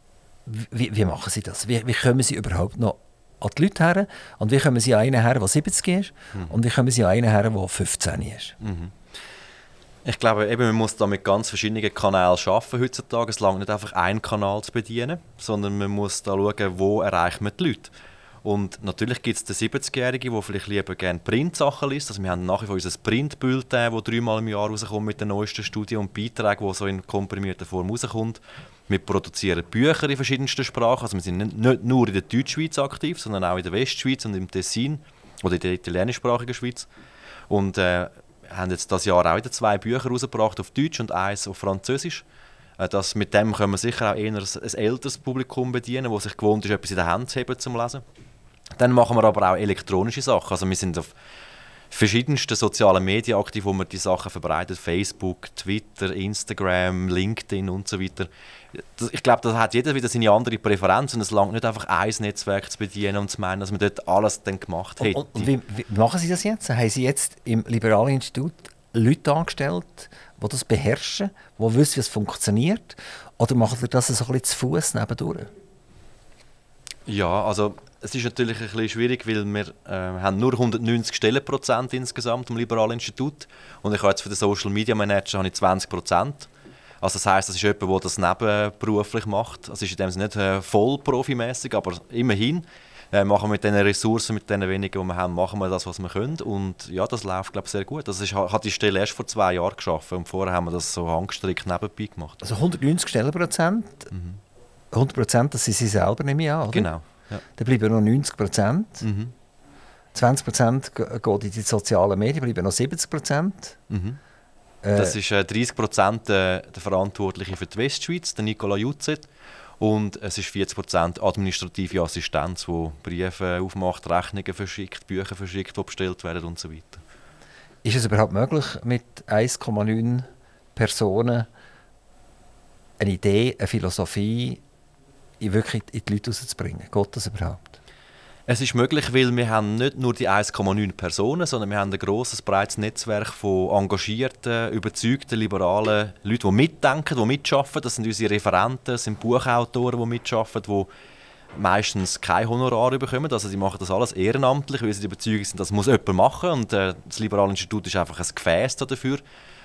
wie, wie machen sie das? Wie, wie kommen sie überhaupt noch an die Leute her? Und wie kommen sie an einen her, der 70 ist? Mhm. Und wie kommen sie an einen her, der 15 ist? Mhm. Ich glaube, eben, man muss da mit ganz verschiedenen Kanälen arbeiten heutzutage. Es langt nicht einfach einen Kanal zu bedienen, sondern man muss da schauen, wo erreicht man die Leute. Und natürlich gibt es den 70-Jährigen, der vielleicht lieber gerne Printsachen liest. Also wir haben nach wie vor unser Printbulletin, das dreimal im Jahr rauskommt mit den neuesten Studien und Beiträgen, die so in komprimierter Form rauskommt. Wir produzieren Bücher in verschiedensten Sprachen. Also wir sind nicht nur in der Deutschschweiz aktiv, sondern auch in der Westschweiz und im Tessin oder in der italienischsprachigen Schweiz. Und äh, haben jetzt das Jahr auch wieder zwei Bücher rausgebracht auf Deutsch und eins auf Französisch. Äh, das, mit dem können wir sicher auch eher ein, ein älteres Publikum bedienen, das sich gewohnt ist, etwas in der Hand zu haben zum Lesen. Dann machen wir aber auch elektronische Sachen. Also wir sind auf verschiedensten sozialen Medien aktiv, wo man die Sachen verbreitet. Facebook, Twitter, Instagram, LinkedIn und so weiter. Ich glaube, da hat jeder wieder seine andere Präferenz und es langt nicht einfach ein Netzwerk zu bedienen und zu meinen, dass man dort alles dann gemacht hat. Und, und wie, wie, machen Sie das jetzt? Haben Sie jetzt im Liberalen Institut Leute angestellt, die das beherrschen, die wissen, wie es funktioniert? Oder machen Sie das so ein bisschen zu Fuß nebendurch? Ja, also es ist natürlich ein bisschen schwierig, weil wir äh, haben nur 190 Stellenprozent insgesamt am Liberalen Institut und ich habe jetzt für den Social Media Manager habe ich 20 Prozent. Also das heißt, das ist jemand, der das nebenberuflich macht. Also ist in dem Sinne nicht äh, voll profimäßig, aber immerhin äh, machen wir mit den Ressourcen, mit den wenigen, die wir haben, machen wir das, was wir können. Und ja, das läuft, glaube ich, sehr gut. Das ist, hat die Stelle erst vor zwei Jahren geschaffen und vorher haben wir das so handgestrickt nebenbei gemacht. Also 190 Stellenprozent, mhm. 100 Prozent, das sind Sie selber, nehme ich an, oder? Genau. Ja. Dann bleiben noch 90 Prozent. Mhm. 20 Prozent geht in die sozialen Medien, bleiben noch 70 Prozent. Mhm. Äh, das ist äh, 30 Prozent äh, der Verantwortliche für die Westschweiz, der Nicola Jutzet. Und es ist 40 Prozent administrative Assistenz, die Briefe aufmacht, Rechnungen verschickt, Bücher verschickt, die bestellt werden und so weiter. Ist es überhaupt möglich, mit 1,9 Personen eine Idee, eine Philosophie wirklich in die Leute rauszubringen? Geht das überhaupt? Es ist möglich, weil wir haben nicht nur die 1,9 Personen, sondern wir haben ein grosses, breites Netzwerk von engagierten, überzeugten, liberalen Leuten, die mitdenken, die mitschaffen. Das sind unsere Referenten, das sind Buchautoren, die mitschaffen, die meistens kein Honorar bekommen. Also die machen das alles ehrenamtlich, weil sie überzeugt sind, das muss jemand machen. Und äh, das Liberale Institut ist einfach ein Gefäß dafür.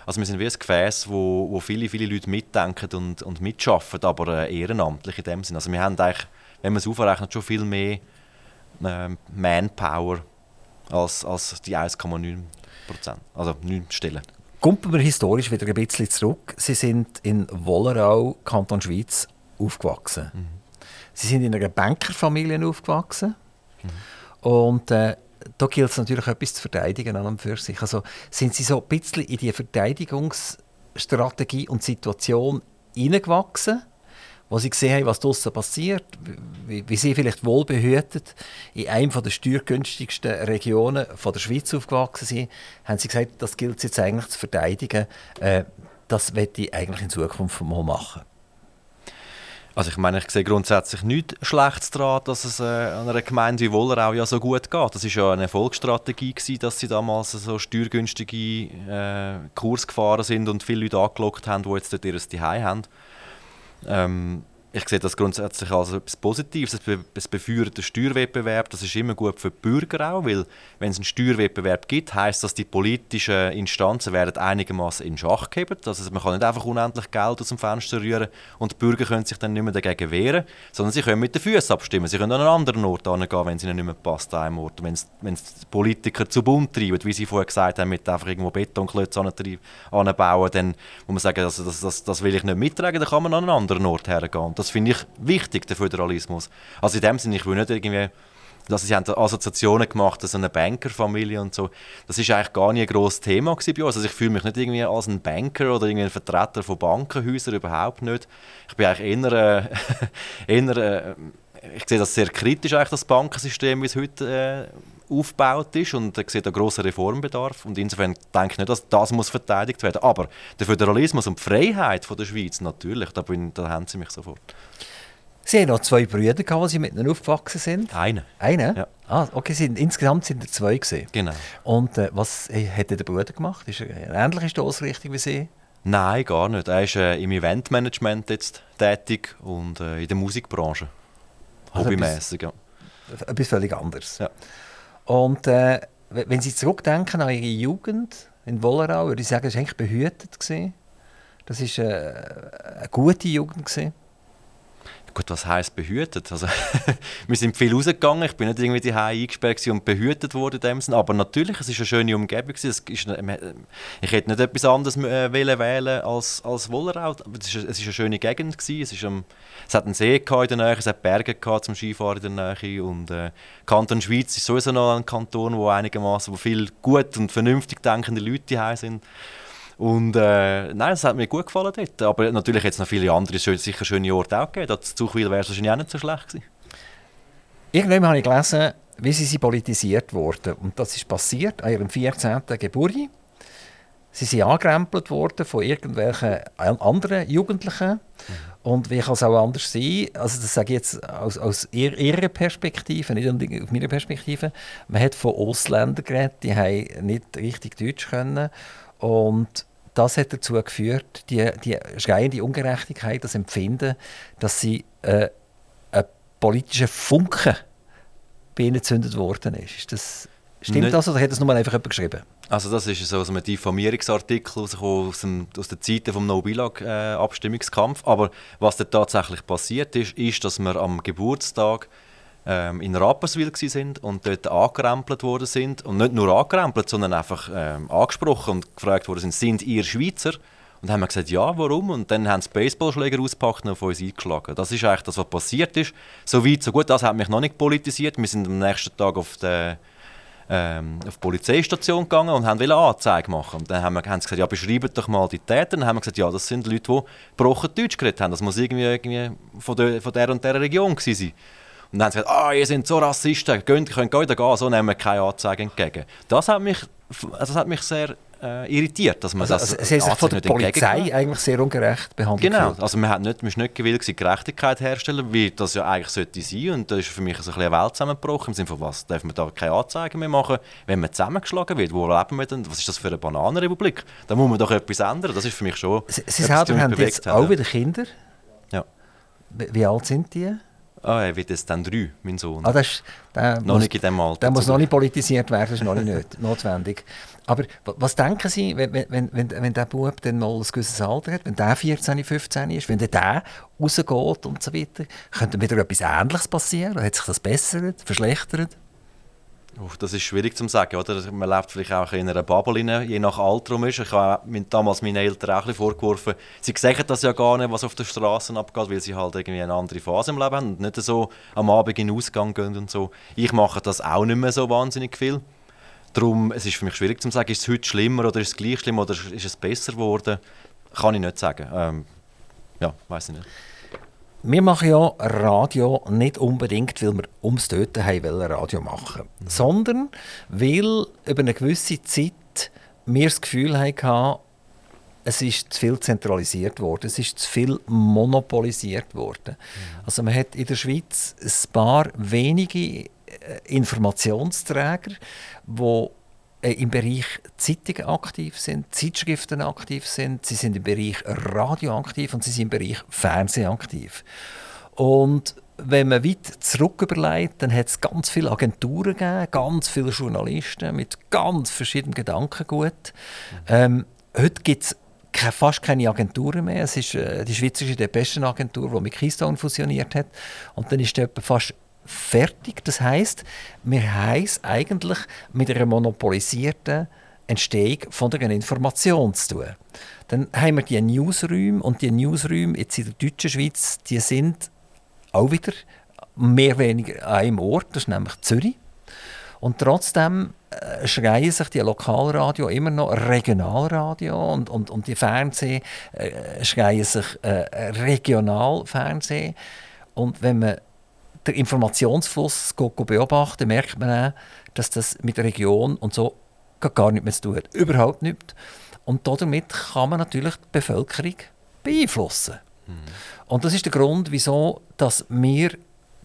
Also wir sind wie ein Gefäß, wo, wo viele, viele Leute mitdenken und, und mitschaffen, aber äh, ehrenamtlich in dem Sinne. Also wir haben eigentlich, wenn man es aufrechnet, schon viel mehr Manpower als, als die 1,9 Prozent, also 9 Stellen. Kommen wir historisch wieder ein bisschen zurück. Sie sind in Wollerau, Kanton Schweiz, aufgewachsen. Mhm. Sie sind in einer Bankerfamilie aufgewachsen. Mhm. Und äh, da gilt es natürlich etwas zu verteidigen an und für sich. Also sind Sie so ein bisschen in die Verteidigungsstrategie und Situation hineingewachsen, wo sie gesehen haben, was draussen passiert, wie, wie, sie vielleicht wohlbehütet in einem der steuergünstigsten Regionen von der Schweiz aufgewachsen sind, haben sie gesagt, das gilt jetzt eigentlich zu verteidigen. Äh, das werde ich eigentlich in Zukunft mal machen. Also ich meine, ich sehe grundsätzlich nichts Schlechtes daran, dass es äh, einer Gemeinde wie Wollerau ja so gut geht. Das war ja eine Erfolgsstrategie, gewesen, dass sie damals so steuergünstige äh, Kurs gefahren sind und viele Leute angelockt haben, die jetzt dort ihr Zuhause haben. Ähm, ich sehe das grundsätzlich als etwas Positives. Es, be es befeuert den Steuerwettbewerb. Das ist immer gut für die Bürger auch, weil wenn es einen Steuerwettbewerb gibt, heißt das, die politischen Instanzen werden einigermaßen in Schach gehabt. Also man kann nicht einfach unendlich Geld aus dem Fenster rühren und die Bürger können sich dann nicht mehr dagegen wehren, sondern sie können mit den Füßen abstimmen. Sie können an einen anderen Ort gehen, wenn es ihnen nicht mehr passt, einem Ort. Wenn es die Politiker zu bunt treiben, wie sie vorher gesagt haben, mit einfach irgendwo Betonklötze anbauen, dann muss man sagen, also das, das, das will ich nicht mittragen, dann kann man an einen anderen Ort hergehen. Das finde ich wichtig, der Föderalismus. Also in dem Sinne, ich will nicht irgendwie dass sie haben Assoziationen gemacht, so eine Bankerfamilie und so. Das ist eigentlich gar nicht ein grosses Thema bei uns. Also ich fühle mich nicht irgendwie als ein Banker oder irgendwie ein Vertreter von Bankenhäusern, überhaupt nicht. Ich bin eigentlich eher, äh, eher äh, ich sehe das sehr kritisch, eigentlich, das Bankensystem, wie es heute äh, aufgebaut ist und ich sehe da grossen Reformbedarf und insofern denke ich nicht, dass das muss verteidigt werden Aber der Föderalismus und die Freiheit von der Schweiz, natürlich, da, bin, da haben sie mich sofort. Sie haben noch zwei Brüder, gehabt, die Sie mit ihnen aufgewachsen sind? Einen. Einen? Ja. Ah, okay, sind, insgesamt sind es zwei gewesen. Genau. Und äh, was hat der Bruder gemacht? Ist er eine ähnliche Stoßrichtung wie Sie? Nein, gar nicht. Er ist äh, im Eventmanagement jetzt tätig und äh, in der Musikbranche. Also Hobbymäßig, ja. Etwas völlig anderes. Ja. Und äh, wenn Sie zurückdenken an Ihre Jugend in Wollerau, würde ich sagen, es war eigentlich behütet. Das war äh, eine gute Jugend. Gewesen. Gut, was heisst behütet? Also, wir sind viel rausgegangen, ich bin nicht irgendwie die eingesperrt und behütet worden dem. Aber natürlich, es war eine schöne Umgebung. Es ist, ich hätte nicht etwas anderes äh, wählen als, als Wollerau. Es war eine schöne Gegend. Es, um, es hat einen See in der Nähe, es hat Berge zum Skifahren in der Nähe. Und äh, Kanton Schweiz ist sowieso noch ein Kanton, wo einigermaßen, wo viel gut und vernünftig denkende Leute hier sind. Und äh, nein, es hat mir gut gefallen dort. Aber natürlich es noch viele andere sicher schöne Orte auch gegeben. Das Zuchwil wäre wahrscheinlich auch nicht so schlecht gewesen. Irgendwann habe ich gelesen, wie sie, sie politisiert wurden. Und das ist passiert an ihrem 14. Geburtstag. Sie sind angerempelt worden von irgendwelchen anderen Jugendlichen. Mhm. Und wie kann es auch anders sein? Also das sage ich jetzt aus, aus ihrer Perspektive, nicht aus meiner Perspektive. Man hat von Ausländern geredet, die haben nicht richtig Deutsch können. Und das hat dazu geführt, die, die schreiende Ungerechtigkeit, das Empfinden, dass sie äh, ein politischer Funke bei ihnen gezündet worden ist. ist das, stimmt Nicht. das oder hat das nur einfach jemand geschrieben? Also das ist so aus einem Diffamierungsartikel aus, dem, aus der Zeit des No-Bilag-Abstimmungskampf. Äh, Aber was da tatsächlich passiert ist, ist, dass wir am Geburtstag ähm, in Rapperswil sind und dort angerempelt worden sind. Und nicht nur angerempelt, sondern einfach ähm, angesprochen und gefragt worden sind, sind ihr Schweizer? Und haben wir gesagt, ja, warum? Und dann haben sie Baseballschläger ausgepackt und auf uns eingeschlagen. Das ist eigentlich das, was passiert ist. So weit, so gut, das hat mich noch nicht politisiert. Wir sind am nächsten Tag auf die, ähm, auf die Polizeistation gegangen und haben eine Anzeige machen. Und dann haben, wir, haben sie gesagt, ja, beschreibt doch mal die Täter. Und dann haben wir gesagt, ja, das sind Leute, die gebrochen Deutsch geredet haben. Das muss irgendwie, irgendwie von, der, von der und der Region gewesen sein. Und dann haben sie gesagt, ah, ihr seid so Rassisten, könnt, könnt wieder gehen, so nehmen wir keine Anzeige entgegen. Das hat mich, also das hat mich sehr äh, irritiert, dass man also, das also, Sie haben sich von der Polizei eigentlich sehr ungerecht behandelt Genau, gefühlt. also man hat nicht, man ist nicht gewillt Gerechtigkeit herzustellen, wie das ja eigentlich sollte sein und da ist für mich so ein eine Welt zusammengebrochen, im Sinne von was, darf man da keine Anzeigen mehr machen, wenn man zusammengeschlagen wird, wo leben wir denn, was ist das für eine Bananenrepublik? Da muss man doch etwas ändern, das ist für mich schon Sie, Sie selber haben jetzt hat, auch wieder Kinder? Ja. Wie alt sind die? Ah, er wird jetzt dann drei, mein Sohn. Ah, das ist, der noch muss, nicht in dem Alter. Der muss noch nicht politisiert werden, das ist noch nicht notwendig. Aber was denken Sie, wenn, wenn, wenn, wenn der Bub dann mal ein gewisses Alter hat, wenn der 14, 15 ist, wenn der rausgeht und so weiter, könnte wieder etwas Ähnliches passieren? Hat sich das bessert, verschlechtert? Das ist schwierig zu sagen. Oder? Man lebt vielleicht auch in einer Bubble, rein, je nach Alter. Ist. Ich habe damals meinen Eltern auch ein vorgeworfen, sie sagen das ja gar nicht, was auf den Straßen abgeht, weil sie halt irgendwie eine andere Phase im Leben haben und nicht so am Abend in den Ausgang gehen und so. Ich mache das auch nicht mehr so wahnsinnig viel. Darum es ist für mich schwierig zu sagen, ist es heute schlimmer oder ist es gleich schlimm oder ist es besser geworden? Kann ich nicht sagen. Ähm, ja, weiß ich nicht. Wir machen ja Radio nicht unbedingt, weil wir ums Töten haben wollen, Radio machen, mhm. sondern weil über eine gewisse Zeit wir das Gefühl hatten, es ist zu viel zentralisiert worden, es ist zu viel monopolisiert worden. Mhm. Also man hat in der Schweiz ein paar wenige äh, Informationsträger, die im Bereich Zeitungen aktiv sind, Zeitschriften aktiv sind, sie sind im Bereich Radio aktiv und sie sind im Bereich Fernsehen aktiv. Und wenn man weit zurück überlegt, dann hat es ganz viele Agenturen gegeben, ganz viele Journalisten mit ganz verschiedenen Gedankengut. Ähm, heute gibt es fast keine Agenturen mehr. Es ist äh, die Schweizerische Depeschenagentur, die mit Keystone fusioniert hat. Und dann ist es fast fertig. Das heißt, wir haben eigentlich mit einer monopolisierten Entstehung von der Information zu tun. Dann haben wir die Newsräume und die Newsräume jetzt in der deutschen Schweiz, die sind auch wieder mehr oder weniger an einem Ort, das ist nämlich Zürich. Und trotzdem äh, schreien sich die Lokalradio immer noch Regionalradio und, und, und die Fernsehen äh, schreien sich äh, Regionalfernsehen. Und wenn man den Informationsfluss beobachtet, merkt man auch, dass das mit der Region und so gar nichts mehr zu tun hat. Überhaupt nichts. Und damit kann man natürlich die Bevölkerung beeinflussen. Mhm. Und das ist der Grund, wieso dass wir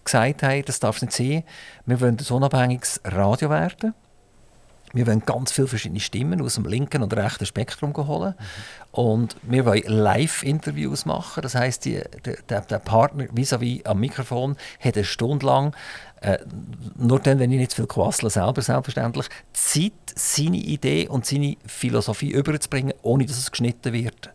gesagt haben, das darf es nicht sein. Wir wollen ein unabhängiges Radio werden. Wir wollen ganz viele verschiedene Stimmen aus dem linken und rechten Spektrum holen. Mhm. Und wir wollen Live-Interviews machen. Das heisst, die, der, der Partner vis-à-vis -vis am Mikrofon hat eine Stunde lang, äh, nur dann, wenn ich nicht zu viel quassle, selber selbstverständlich, Zeit, seine Idee und seine Philosophie überzubringen, ohne dass es geschnitten wird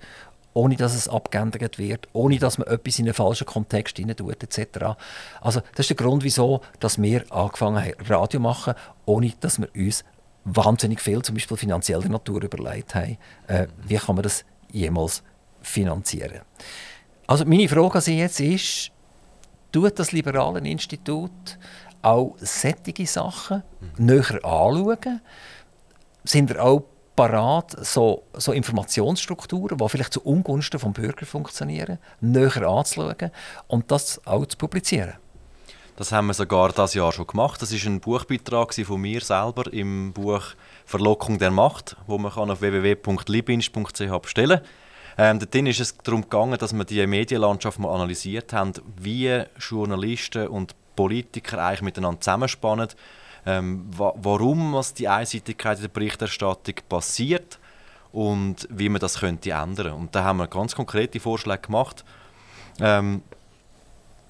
ohne dass es abgeändert wird, ohne dass man etwas in einen falschen Kontext hinein tut, etc. Also das ist der Grund, wieso dass wir angefangen haben, Radio machen, ohne dass wir uns wahnsinnig viel, zum Beispiel finanzieller Natur, überlegt haben, äh, wie kann man das jemals finanzieren. Also meine Frage an Sie jetzt ist, tut das Liberale Institut auch sättige Sachen mhm. näher anschauen? Sind er auch parat, so, so Informationsstrukturen, die vielleicht zu Ungunsten des Bürger funktionieren, näher anzuschauen und das auch zu publizieren? Das haben wir sogar das Jahr schon gemacht. Das ist ein Buchbeitrag von mir selber im Buch Verlockung der Macht, wo man auf www.libinst.ch bestellen kann. Ähm, dort ist es darum gegangen, dass wir die Medienlandschaft mal analysiert haben, wie Journalisten und Politiker eigentlich miteinander zusammenspannen, ähm, wa warum was die Einseitigkeit in der Berichterstattung passiert und wie man das könnte ändern. Und da haben wir ganz konkrete Vorschläge gemacht. Ähm,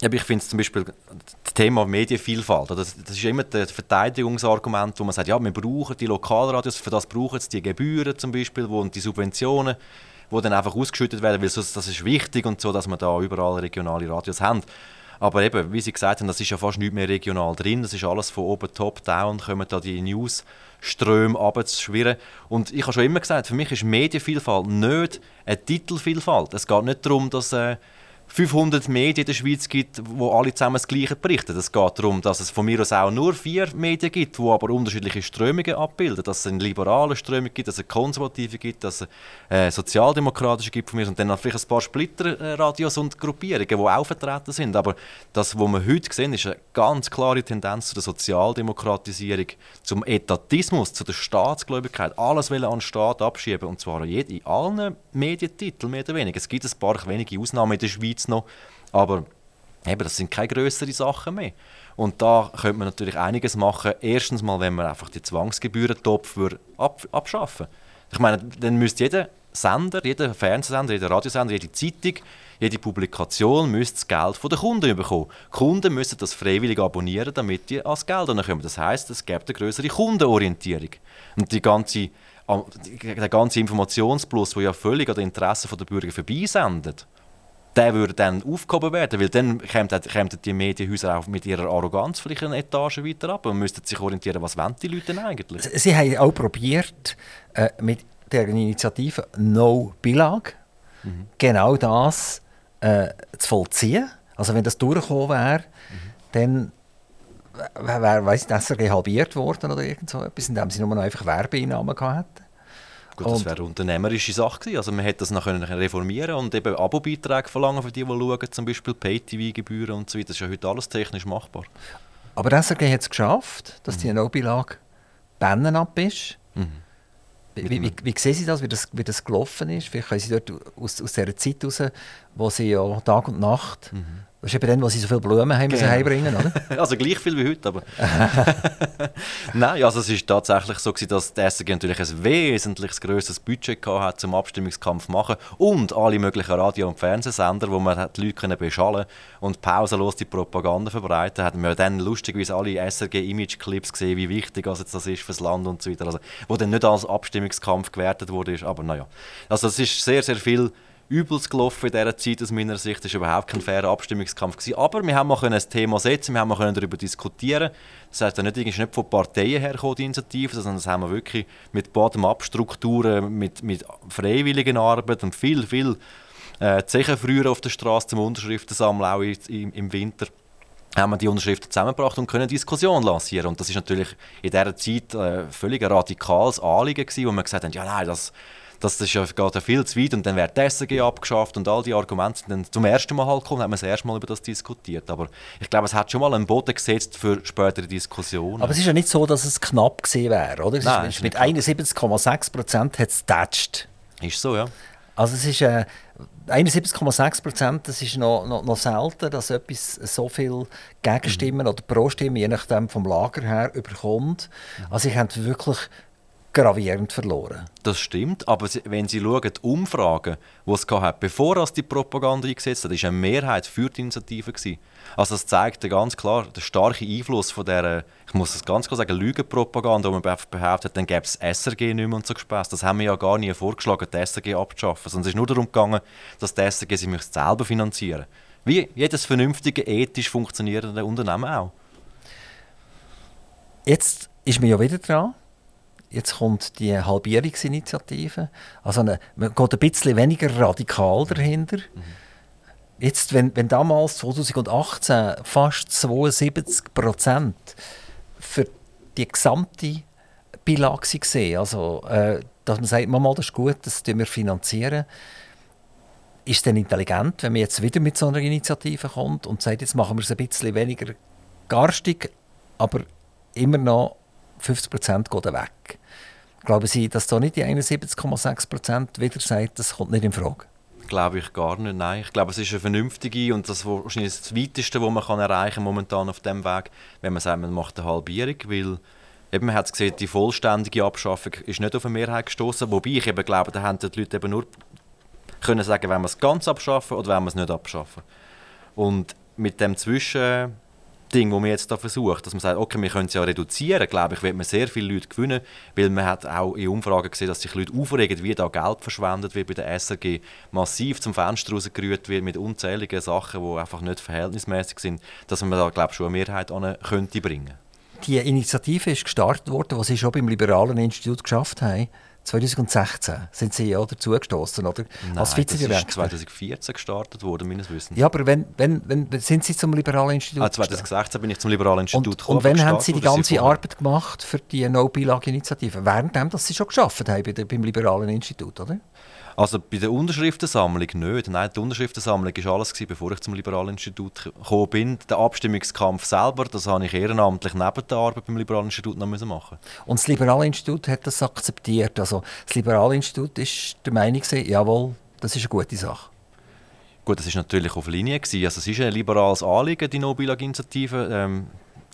ich finde zum Beispiel das Thema Medienvielfalt, das, das ist immer das Verteidigungsargument, wo man sagt, ja, wir brauchen die Lokalradios, für das brauchen sie die Gebühren zum Beispiel wo, und die Subventionen, die dann einfach ausgeschüttet werden, weil das ist wichtig und so, dass wir da überall regionale Radios haben. Aber eben, wie Sie gesagt haben, das ist ja fast nicht mehr regional drin, das ist alles von oben top down, kommen da die Newsströme abzuschwirren. Und ich habe schon immer gesagt, für mich ist Medienvielfalt nicht eine Titelvielfalt. Es geht nicht darum, dass... Äh, 500 Medien in der Schweiz gibt, wo alle zusammen das Gleiche berichten. Es geht darum, dass es von mir aus auch nur vier Medien gibt, die aber unterschiedliche Strömungen abbilden. Dass es eine liberale Strömung gibt, dass es eine konservative gibt, dass es eine sozialdemokratische gibt von mir und dann vielleicht ein paar Splitterradios und Gruppierungen, die auch vertreten sind. Aber das, was wir heute sehen, ist eine ganz klare Tendenz zu der Sozialdemokratisierung, zum Etatismus, zu der Staatsgläubigkeit. Alles will an den Staat abschieben und zwar in allen Medientiteln mehr oder weniger. Es gibt ein paar wenige Ausnahmen in der Schweiz, Schweiz noch. Aber eben, das sind keine größeren Sachen mehr. Und da könnte man natürlich einiges machen. Erstens mal, wenn man einfach die Zwangsgebührentopf ab, abschaffen Ich meine, dann müsste jeder Sender, jeder Fernsehsender, jeder Radiosender, jede Zeitung, jede Publikation müsste das Geld von den Kunden bekommen. Die Kunden müssen das freiwillig abonnieren, damit die ans Geld kommen. Das heißt, es gibt eine größere Kundenorientierung. Und die ganze, der ganze Informationsplus, der ja völlig an den Interessen der Bürger vorbeisendet, der würde dann aufgehoben werden, weil dann kämen, die Medienhäuser auch mit ihrer Arroganz vielleicht eine Etage weiter ab und müssten sich orientieren, was wollen die Leute denn eigentlich? Sie haben auch probiert, äh, mit der Initiative No Bilag mhm. genau das äh, zu vollziehen. Also wenn das durchgekommen wäre, mhm. dann wäre weiss, das halbiert worden oder irgend so etwas, indem sie nur noch einfach Werbeeinnahmen hatten. Gut, das wäre eine unternehmerische Sache gewesen. Also man hätte das noch reformieren und eben Abo-Beiträge verlangen für die, die schauen, zum Beispiel Pay-TV-Gebühren und so weiter. Das ist ja heute alles technisch machbar. Aber der SRG hat es geschafft, dass mhm. die No-Beilage Bannen ab ist. Mhm. Wie, wie, wie, sehen Sie das wie, das, wie das gelaufen ist? Vielleicht können Sie dort aus, aus dieser Zeit heraus, wo Sie ja Tag und Nacht mhm. Das ist eben dann, wo sie so viele Blumen haben genau. heimbringen oder? also gleich viel wie heute, aber... Nein, also es war tatsächlich so, gewesen, dass die SRG natürlich ein wesentlich grösseres Budget hatte, zum Abstimmungskampf zu machen und alle möglichen Radio- und Fernsehsender, wo man die Leute beschallen und pausenlos die Propaganda verbreiten haben wir dann lustigerweise alle SRG-Image-Clips gesehen, wie wichtig also das ist für das Land und so weiter, also, wo dann nicht als Abstimmungskampf gewertet wurde, aber naja. Also es ist sehr, sehr viel übelst gelaufen in dieser Zeit aus meiner Sicht. Es war überhaupt kein fairer Abstimmungskampf. Gewesen. Aber wir haben ein Thema setzen, wir haben darüber diskutieren Das heißt, nicht, nicht von Parteien hergekommen, die Initiative, sondern das haben wir wirklich mit Bottom-up-Strukturen, mit, mit freiwilligen Arbeit und viel, viel äh, Zechen früher auf der Straße zum Unterschriften sammeln, auch im, im Winter haben wir die Unterschriften zusammengebracht und können Diskussion lancieren. Und das ist natürlich in dieser Zeit äh, völlig ein radikales Anliegen gewesen, wo wir gesagt haben, ja nein, das das, das ja, geht ja viel zu weit und dann wird die SRG abgeschafft und all die Argumente sind dann zum ersten Mal halt gekommen, haben wir das erste Mal über das diskutiert. Aber ich glaube, es hat schon mal einen Boden gesetzt für spätere Diskussionen. Aber es ist ja nicht so, dass es knapp gewesen wäre, oder? Es Nein, ist, mit 71,6 Prozent hat es getatscht. Ist so, ja. Also es ist äh, 71,6 Prozent, das ist noch, noch, noch, selten, dass etwas so viel Gegenstimmen mhm. oder Pro-Stimmen, je nachdem vom Lager her, überkommt. Mhm. Also ich habe wirklich gravierend verloren. Das stimmt, aber wenn Sie schauen, die Umfragen, die es gab, bevor es die Propaganda eingesetzt hat, war eine Mehrheit für die Initiative. Gewesen. Also das zeigt ganz klar den starken Einfluss von der, ich muss es ganz klar sagen, Lügenpropaganda, wo man behauptet, dann gäbe es SRG nicht mehr und so Gespäß. Das haben wir ja gar nie vorgeschlagen, die SRG abzuschaffen. Sondern es ist nur darum gegangen, dass die SRG sich selber finanzieren Wie jedes vernünftige, ethisch funktionierende Unternehmen auch. Jetzt ist man ja wieder dran jetzt kommt die Halbierungsinitiative. Also eine, man geht ein bisschen weniger radikal dahinter. Mhm. Jetzt, wenn, wenn damals 2018 fast 72 Prozent für die gesamte Beilage gesehen, also äh, dass man sagt, mal, das ist gut, das wir finanzieren, ist es dann intelligent, wenn man jetzt wieder mit so einer Initiative kommt und sagt, jetzt machen wir es ein bisschen weniger garstig, aber immer noch 50 Prozent gehen weg. Glauben Sie, dass da nicht die 71,6 Prozent wieder sagt, das kommt nicht in Frage? Glaube ich gar nicht, nein. Ich glaube, es ist eine vernünftige und das wahrscheinlich das Weiteste, was man kann erreichen momentan auf dem Weg, wenn man sagt, man macht eine Halbierung, weil eben, man hat gesehen, die vollständige Abschaffung ist nicht auf eine Mehrheit gestoßen, wobei ich eben glaube, da haben die Leute eben nur können sagen, wenn wir es ganz abschaffen oder wenn wir es nicht abschaffen. Und mit dem Zwischen Ding, das man jetzt da versucht, dass man sagt, okay, wir können es ja reduzieren, glaube ich, wird man sehr viele Leute gewinnen, weil man hat auch in Umfragen gesehen, dass sich Leute aufregen, wie da Geld verschwendet wird bei der SRG, massiv zum Fenster rausgerührt wird mit unzähligen Sachen, die einfach nicht verhältnismäßig sind, dass man da, glaube ich, schon eine Mehrheit an könnte bringen. Die Initiative ist gestartet worden, was sie schon beim Liberalen Institut geschafft haben 2016 sind Sie ja dazu gestoßen, oder? Nein, Als Vizedirektor. Das ist 2014 gestartet worden, meines Wissens. Ja, aber wenn, wenn, wenn sind Sie zum Liberalen Institut? Ah, 2016 bin ich zum Liberalen Institut und, gekommen. Und wann haben Sie die ganze Arbeit gemacht für die No-Bilag-Initiative? Währenddem, dass Sie schon geschafft haben beim Liberalen Institut, oder? Also bei der Unterschriftensammlung nicht. Nein, die Unterschriftensammlung war alles, gewesen, bevor ich zum Liberalen Institut gekommen bin. Der Abstimmungskampf selber, das habe ich ehrenamtlich neben der Arbeit beim Liberalen Institut noch machen Und das Liberale Institut hat das akzeptiert. Also das Liberale Institut ist der Meinung, jawohl, das ist eine gute Sache. Gut, das war natürlich auf Linie. Gewesen. Also es ist ein liberales Anliegen, die No-Bilag-Initiative. Ähm,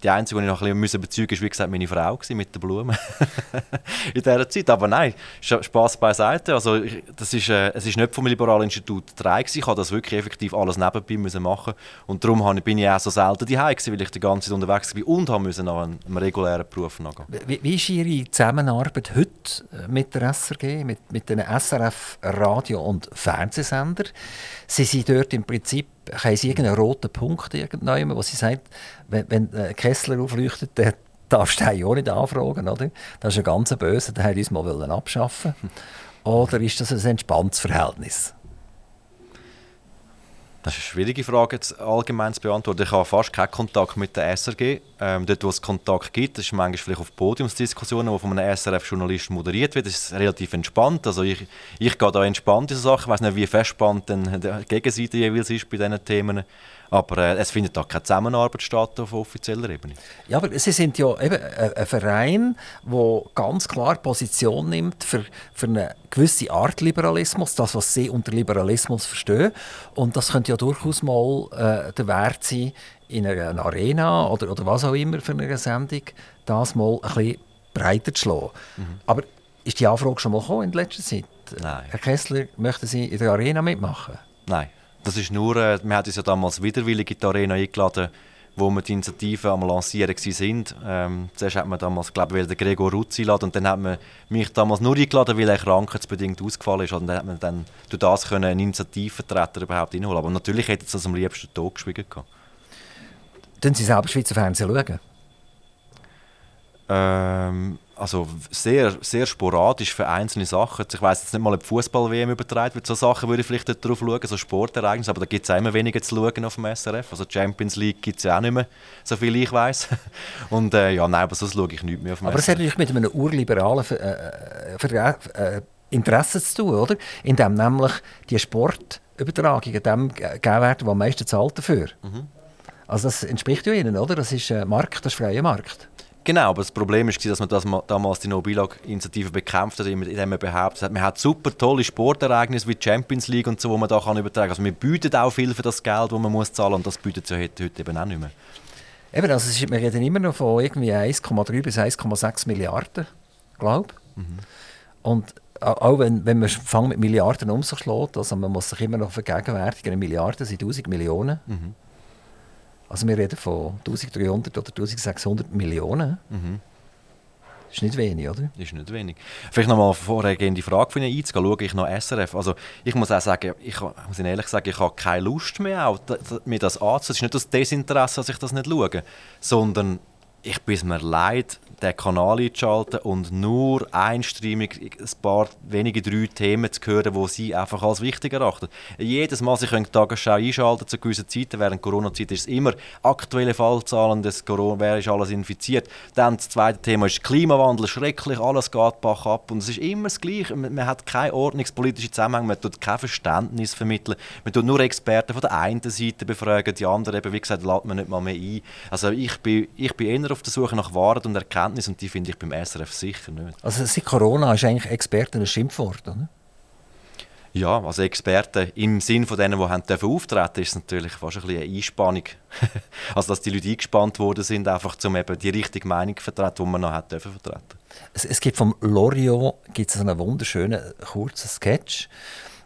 die einzige, die ich noch ein bisschen bezeugen musste, war wie gesagt meine Frau mit den Blumen in dieser Zeit. Aber nein, Spass beiseite. Also, das ist, äh, es ist nicht vom Liberalen Institut drei Ich musste das wirklich effektiv alles nebenbei müssen machen Und darum bin ich auch so selten daheim weil ich die ganze Zeit unterwegs war und musste nach einem, regulären Beruf nachgehen. Wie, wie ist Ihre Zusammenarbeit heute mit der SRG, mit, mit den SRF Radio- und Fernsehsender? Sie sind dort im Prinzip haben Sie irgendeinen roten Punkt irgendwann, wo Sie sagen, wenn, wenn äh, Kessler aufleuchtet, dann darfst du auch nicht anfragen, oder? Das ist ein ganz böse, den haben uns mal abschaffen Oder ist das ein entspanntes Verhältnis? Das ist eine schwierige Frage, jetzt allgemein zu beantworten. Ich habe fast keinen Kontakt mit der SRG. Ähm, dort, wo es Kontakt gibt, das ist manchmal vielleicht auf Podiumsdiskussionen, die von einem SRF-Journalist moderiert wird. Das ist relativ entspannt. Also ich, ich gehe da entspannt in so Sachen. Ich weiß nicht, wie festspannend die Gegenseite jeweils ist bei diesen Themen. Aber äh, es findet da keine Zusammenarbeit statt auf offizieller Ebene. Ja, aber Sie sind ja eben ein Verein, der ganz klar Position nimmt für, für eine gewisse Art Liberalismus, das, was Sie unter Liberalismus verstehen. Und das könnte ja durchaus mal äh, der Wert sein, in einer Arena oder, oder was auch immer für eine Sendung, das mal ein bisschen breiter zu schlagen. Mhm. Aber ist die Anfrage schon mal gekommen in letzter Zeit? Nein. Herr Kessler, möchten Sie in der Arena mitmachen? Nein. Das ist nur, äh, wir hatten uns ja damals widerwillig in die Arena eingeladen, wo wir die Initiative am Lancieren waren. Ähm, zuerst hat man damals, glaube ich, den Gregor Ruzzi eingeladen und dann hat man mich damals nur eingeladen, weil er krankheitsbedingt ausgefallen ist. Und dann hat man dann durch das können einen Initiativvertreter überhaupt reinholen Aber natürlich hätte es das am liebsten tot geschwiegen gehabt. Sie selber Schweizer Fernsehen schauen? Ähm, also sehr, sehr sporadisch für einzelne Sachen. Ich weiß jetzt nicht mal, ob Fußball-WM übertragen wird. So Sachen würde ich vielleicht darauf schauen, so Sportereignisse, aber da gibt es immer weniger zu schauen auf dem SRF. Also Champions League gibt es ja auch nicht mehr, so viel ich weiß. Und äh, ja, nein, aber sonst schaue ich nicht mehr auf dem Aber es hat natürlich mit einem urliberalen äh, äh, Interesse zu tun, oder? Indem nämlich die Sportübertragungen dem gegeben werden, wo am meisten zahlt dafür. Mhm. Also das entspricht ja Ihnen, oder? Das ist äh, Markt, das ist freier Markt. Genau, aber das Problem war, dass man das damals die No-Billag-Initiative bekämpft hat, indem man behauptet hat, man hat super tolle Sportereignisse wie die Champions League und so, wo man da kann übertragen kann. Also wir bieten auch viel für das Geld, das man muss zahlen muss und das bietet es ja heute, heute eben auch nicht mehr. Eben, also wir reden immer noch von irgendwie 1,3 bis 1,6 Milliarden, glaube ich. Mhm. Und auch wenn, wenn man mit Milliarden um sich schlägt, also man muss sich immer noch vergegenwärtigen, Milliarden sind 1000 Millionen. Mhm. Also wir reden von 1300 oder 1600 Millionen. Mhm. Das ist nicht wenig, oder? Das ist nicht wenig. Vielleicht noch mal vorhergehende Frage von Ihnen einzugehen. Schaue ich noch SRF? Also ich muss auch sagen, ich muss Ihnen ehrlich sagen, ich habe keine Lust mehr, auch, mir das anzusehen. Es ist nicht das Desinteresse, dass ich das nicht schaue, sondern ich bin es mir leid, den Kanal einzuschalten und nur einstreamig ein paar wenige drei Themen zu hören, die sie einfach als wichtig erachten. Jedes Mal, sie können die Tagesschau einschalten zu gewissen Zeiten, während Corona-Zeit ist es immer aktuelle Fallzahlen, des Corona, wer ist alles infiziert. Dann das zweite Thema ist Klimawandel, schrecklich, alles geht bach ab und es ist immer das Gleiche. Man, hat keinen ordnungspolitischen Zusammenhang, man tut kein Verständnis vermitteln, man tut nur Experten von der einen Seite befragen, die andere eben, wie gesagt, lädt man nicht mal mehr ein. Also ich bin, ich bin eher auf der Suche nach Wahrheit und Erkenntnis Erkenntnis und die finde ich beim SRF sicher nicht. Also seit Corona ist eigentlich Experten ein Schimpfwort, oder? Ja, also Experten im Sinn von denen, die haben dürfen auftreten, ist natürlich fast ein bisschen eine Einspannung. also dass die Leute eingespannt worden sind, einfach um eben die richtige Meinung zu vertreten, die man noch hat dürfen vertreten. Es, es gibt vom Loriot gibt es einen wunderschönen kurzen Sketch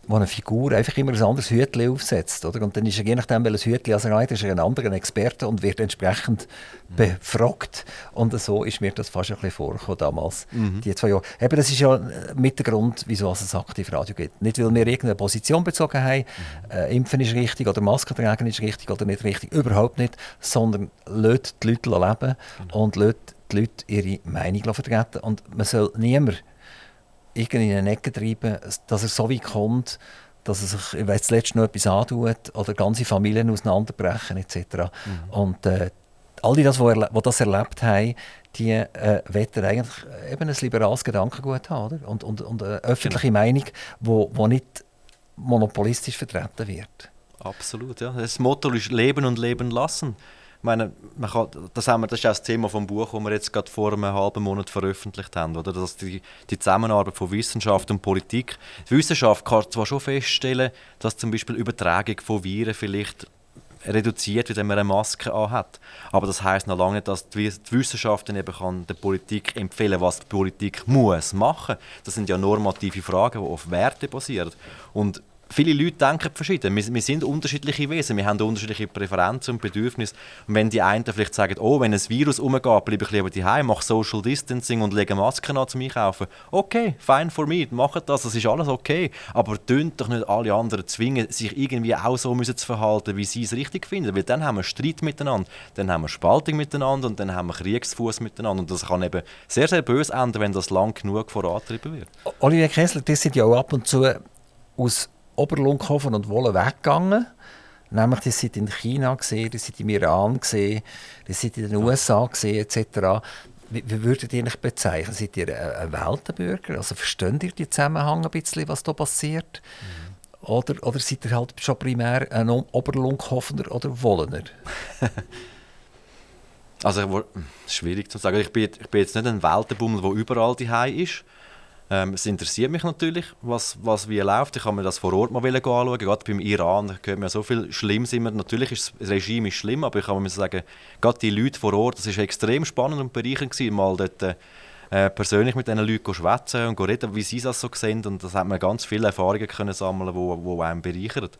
wo eine Figur einfach immer ein anderes Hütchen aufsetzt. Oder? Und dann ist er, je nachdem, welches Hütchen er hat, ist er ein anderer Experte und wird entsprechend mhm. befragt. Und so ist mir das fast ein bisschen vorgekommen damals, mhm. die zwei Jahre. Eben, das ist ja mit der Grund, wieso es ein Aktivradio gibt. Nicht, weil wir irgendeine Position bezogen haben, mhm. äh, Impfen ist richtig oder Masken tragen ist richtig oder nicht richtig, überhaupt nicht, sondern lässt die Leute leben mhm. und lässt die Leute ihre Meinung vertreten. Und man soll niemand irgendwie in eine Ecke treiben, dass er so weit kommt, dass er sich wenn zuletzt noch etwas antut oder ganze Familien auseinanderbrechen etc. Mhm. Und äh, all die, das, die, die das erlebt haben, die äh, wollen eigentlich eben ein liberales Gedankengut haben oder? Und, und, und eine öffentliche genau. Meinung, die wo, wo nicht monopolistisch vertreten wird. Absolut, ja. Das Motto ist Leben und Leben lassen meine, man kann, das, haben wir, das ist auch das Thema vom Buch, das wir jetzt gerade vor einem halben Monat veröffentlicht haben, oder? Dass die, die Zusammenarbeit von Wissenschaft und Politik. Die Wissenschaft kann zwar schon feststellen, dass zum Beispiel Übertragung von Viren vielleicht reduziert, wenn man eine Maske anhat. Aber das heißt noch lange nicht, dass die Wissenschaft dann eben kann der Politik empfehlen, was die Politik muss machen. Das sind ja normative Fragen, die auf Werte basieren. Und viele Leute denken verschieden. Wir, wir, sind unterschiedliche Wesen, wir haben unterschiedliche Präferenzen und Bedürfnisse. Und wenn die einen vielleicht sagen, oh, wenn ein Virus umgeht, bleibe ich lieber daheim, mache Social Distancing und lege Masken an zum Einkaufen. Okay, fine for me, macht das, das ist alles okay. Aber tönt doch nicht alle anderen zwingen, sich irgendwie auch so müssen zu verhalten, wie sie es richtig finden. Weil dann haben wir Streit miteinander, dann haben wir Spaltung miteinander und dann haben wir Kriegsfuß miteinander. Und das kann eben sehr, sehr böse enden, wenn das lang genug vorantrieben wird. Olivier Kessler, das sind ja auch ab und zu aus Oberlunkhofen und Wolle weggegangen. Nämlich, ihr seid in China gesehen, ihr seid im Iran gesehen, ihr seid in den USA gesehen, etc. Wie, wie würdet ihr euch bezeichnen? Seid ihr ein Weltenbürger? Also versteht ihr den Zusammenhang ein bisschen, was da passiert? Mhm. Oder, oder seid ihr halt schon primär ein Oberlunkhoffener oder Wollener? also, schwierig zu sagen. Ich bin, ich bin jetzt nicht ein Weltenbummel, der überall daheim ist. Ähm, es interessiert mich natürlich, was, was wie läuft. Ich habe mir das vor Ort mal anschauen. Gerade beim Iran gehört mir so viel Schlimmes immer. Natürlich ist das Regime ist schlimm, aber ich kann mir sagen, gerade die Leute vor Ort, das ist extrem spannend und bereichernd gewesen, mal dort äh, persönlich mit diesen Leuten schwätzen und reden, wie sie das so sehen. Und das hat man ganz viele Erfahrungen können sammeln, wo, wo einem bereichern.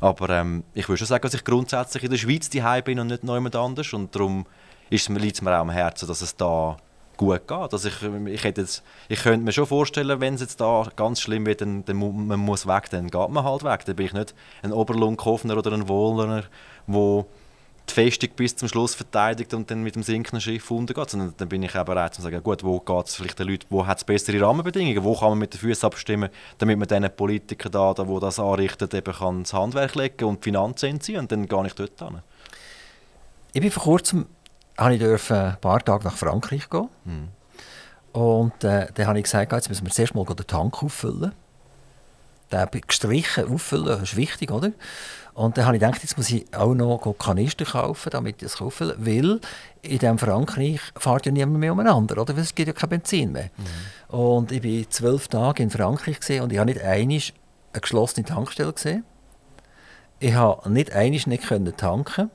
Aber ähm, ich würde schon sagen, dass ich grundsätzlich in der Schweiz daheim bin und nicht noch jemand anders. Und darum liegt es mir auch am Herzen, dass es da gut geht. Also ich, ich, hätte jetzt, ich könnte mir schon vorstellen, wenn es jetzt da ganz schlimm wird, dann, dann man muss weg, dann geht man halt weg. Dann bin ich nicht ein Oberlunkhofner oder ein Wohler, der die Festung bis zum Schluss verteidigt und dann mit dem sinkenden Schiff untergeht, sondern dann bin ich eben bereit zu sagen, gut, wo geht es vielleicht den Leuten, wo hat es bessere Rahmenbedingungen, wo kann man mit den Füßen abstimmen, damit man diesen Politikern da, da das anrichtet, eben kann das Handwerk legen und die Finanzen entziehen und dann gehe ich dort hin. Ich bin vor kurzem habe ich dürfen ein paar Tage nach Frankreich gehen. Mhm. Und äh, dann habe ich gesagt, jetzt müssen wir zuerst mal den Tank auffüllen. Den gestrichen auffüllen, das ist wichtig, oder? Und dann habe ich gedacht, jetzt muss ich auch noch Kanister kaufen, damit ich das auffüllen kann. Weil in diesem Frankreich fährt ja niemand mehr umeinander, oder? Weil es gibt ja kein Benzin mehr. Mhm. Und ich war zwölf Tage in Frankreich und ich habe nicht einmal eine geschlossene Tankstelle gesehen. Ich habe nicht einmal nicht tanken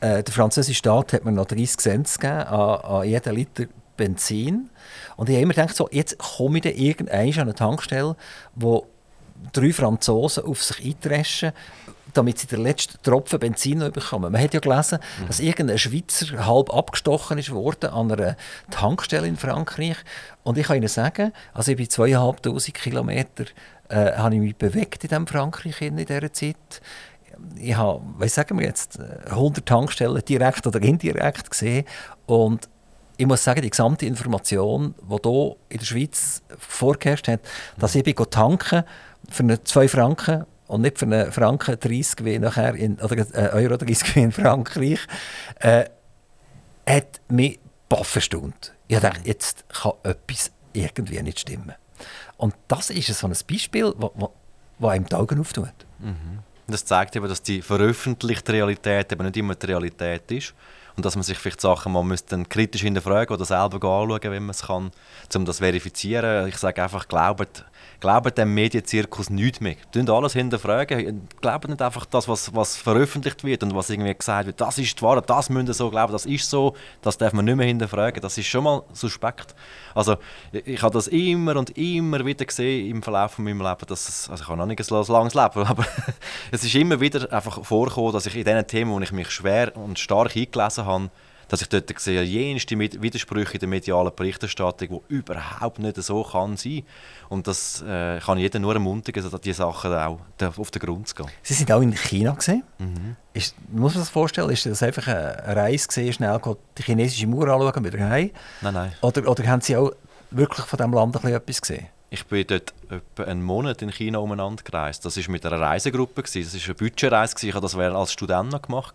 äh, der französische Staat hat mir noch 30 Cent gegeben an, an jeden Liter Benzin. Und ich habe immer gedacht, so, jetzt komme ich dann irgendwann an eine Tankstelle, wo drei Franzosen auf sich eintreschen, damit sie den letzten Tropfen Benzin noch bekommen. Man hat ja gelesen, mhm. dass irgendein Schweizer halb abgestochen ist worden an einer Tankstelle in Frankreich. Und ich kann Ihnen sagen, also ich bin zweieinhalbtausend Kilometer äh, habe ich mich bewegt in diesem Frankreich in dieser Zeit ich habe, was sagen wir jetzt, 100 Tankstellen direkt oder indirekt gesehen und ich muss sagen, die gesamte Information, die hier in der Schweiz vorgeherrscht hat, dass ich bin tanken für eine 2 Franken und nicht für einen Franken 30 wie nachher in, oder äh, Euro 30 wie in Frankreich, äh, hat mich baff erstaunt. Ich dachte, jetzt kann etwas irgendwie nicht stimmen. Und das ist so ein Beispiel, das einem die Augen auftut. Mhm. Das zeigt eben, dass die veröffentlichte Realität eben nicht immer die Realität ist und dass man sich vielleicht Sachen mal müsste kritisch hinterfragen oder selber anschauen, wenn man es kann, um das zu verifizieren. Ich sage einfach, glaubt glaubt dem Medienzirkus nichts mehr. Tun alles hinterfragen. Glaubt nicht einfach das, was, was veröffentlicht wird und was irgendwie gesagt wird, das ist die Wahrheit, das müssen so glauben, das ist so, das darf man nicht mehr hinterfragen. Das ist schon mal suspekt. Also ich, ich habe das immer und immer wieder gesehen im Verlauf von meinem Leben, dass es, also ich habe noch nicht ein langes Leben, aber es ist immer wieder einfach vorgekommen, dass ich in diesen Themen, wo ich mich schwer und stark eingelesen habe, dass ich dort sehe, jenste Widersprüche in der medialen Berichterstattung, die überhaupt nicht so kann sein. Und das äh, kann jeder nur ermutigen, also diese Sachen auch auf den Grund zu gehen. Sie sind auch in China gesehen. Mhm. Ist, muss man sich das vorstellen? Ist das einfach eine Reise gesehen, schnell die chinesische Mauer anschauen wieder heim? Nein, nein. Oder, oder haben Sie auch wirklich von diesem Land etwas gesehen? Ich bin dort etwa einen Monat in China umeinander gereist. Das war mit einer Reisegruppe. Das war eine Budgetreise. Ich habe das als Student noch gemacht.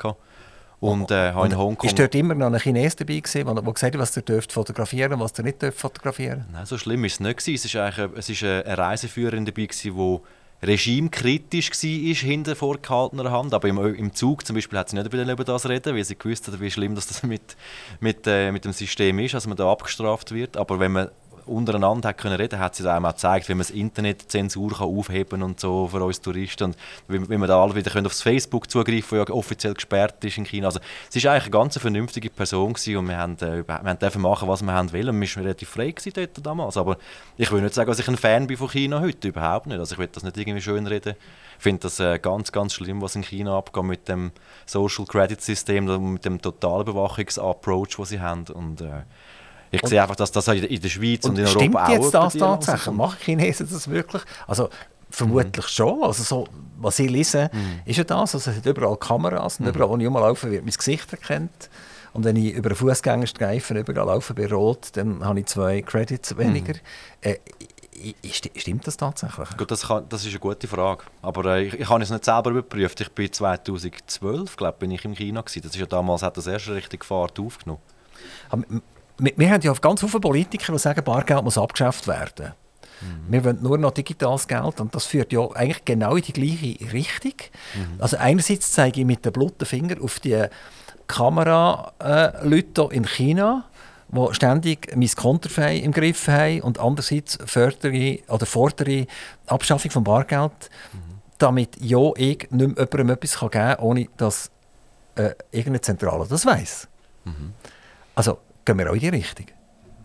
Und, äh, und in Hongkong... Ist dort immer noch ein Chines dabei gewesen, der gesagt hat, was ihr dürft fotografieren und was ihr nicht dürft fotografieren? Nein, so schlimm war es nicht. Es war eigentlich es ist eine Reiseführerin dabei, die regimekritisch war hinter vorgehaltener Hand. Aber im, im Zug zum Beispiel hat sie nicht über das reden, weil sie gewusst hat, wie schlimm das mit, mit, äh, mit dem System ist, dass man da abgestraft wird. Aber wenn man untereinander hat können reden, hat sie einem auch gezeigt, wie man das Internet Zensur kann aufheben und so für uns Touristen und wie, wie wir da alle wieder können aufs Facebook zugreifen, das ja offiziell gesperrt ist in China. Also sie war eigentlich eine ganz vernünftige Person gewesen und wir haben, äh, wir dürfen machen, was wir haben wollen. Wir waren relativ frei dort damals, aber ich will nicht sagen, dass ich ein Fan bin von China heute, überhaupt nicht. Also ich will das nicht irgendwie schön reden. Ich finde das äh, ganz, ganz schlimm, was in China abgeht mit dem Social Credit System, mit dem Totalbewachungsapproach, den sie haben und äh, ich sehe einfach, dass das in der Schweiz und, und in Europa auch... Stimmt jetzt das tatsächlich? Machen Chinesen das wirklich? Also vermutlich mhm. schon. Also so, was ich lese, mhm. ist ja das. Also es hat überall Kameras und mhm. überall, wo ich rumlaufe, wird mein Gesicht erkannt. Und wenn ich über einen Fußgängerstreifen überall laufe bei Rot, dann habe ich zwei Credits weniger. Mhm. Äh, stimmt das tatsächlich? Gut, das, kann, das ist eine gute Frage. Aber äh, ich, ich habe es nicht selber überprüft. Ich bin 2012, glaube bin ich im Kino gewesen. Das ist ja damals hat das erste richtig Fahrt aufgenommen. Wir, wir haben ja ganz viele Politiker, die sagen, Bargeld muss abgeschafft werden. Mhm. Wir wollen nur noch digitales Geld und das führt ja eigentlich genau in die gleiche Richtung. Mhm. Also einerseits zeige ich mit dem blutigen Finger auf die Kameraleute äh, in China, die ständig mein Konterfei im Griff haben und andererseits fördere oder fordere Abschaffung von Bargeld, mhm. damit ja ich nicht mehr jemandem etwas geben kann, ohne dass äh, irgendeine Zentrale das weiß. Mhm. Also gehen wir auch in die Richtung.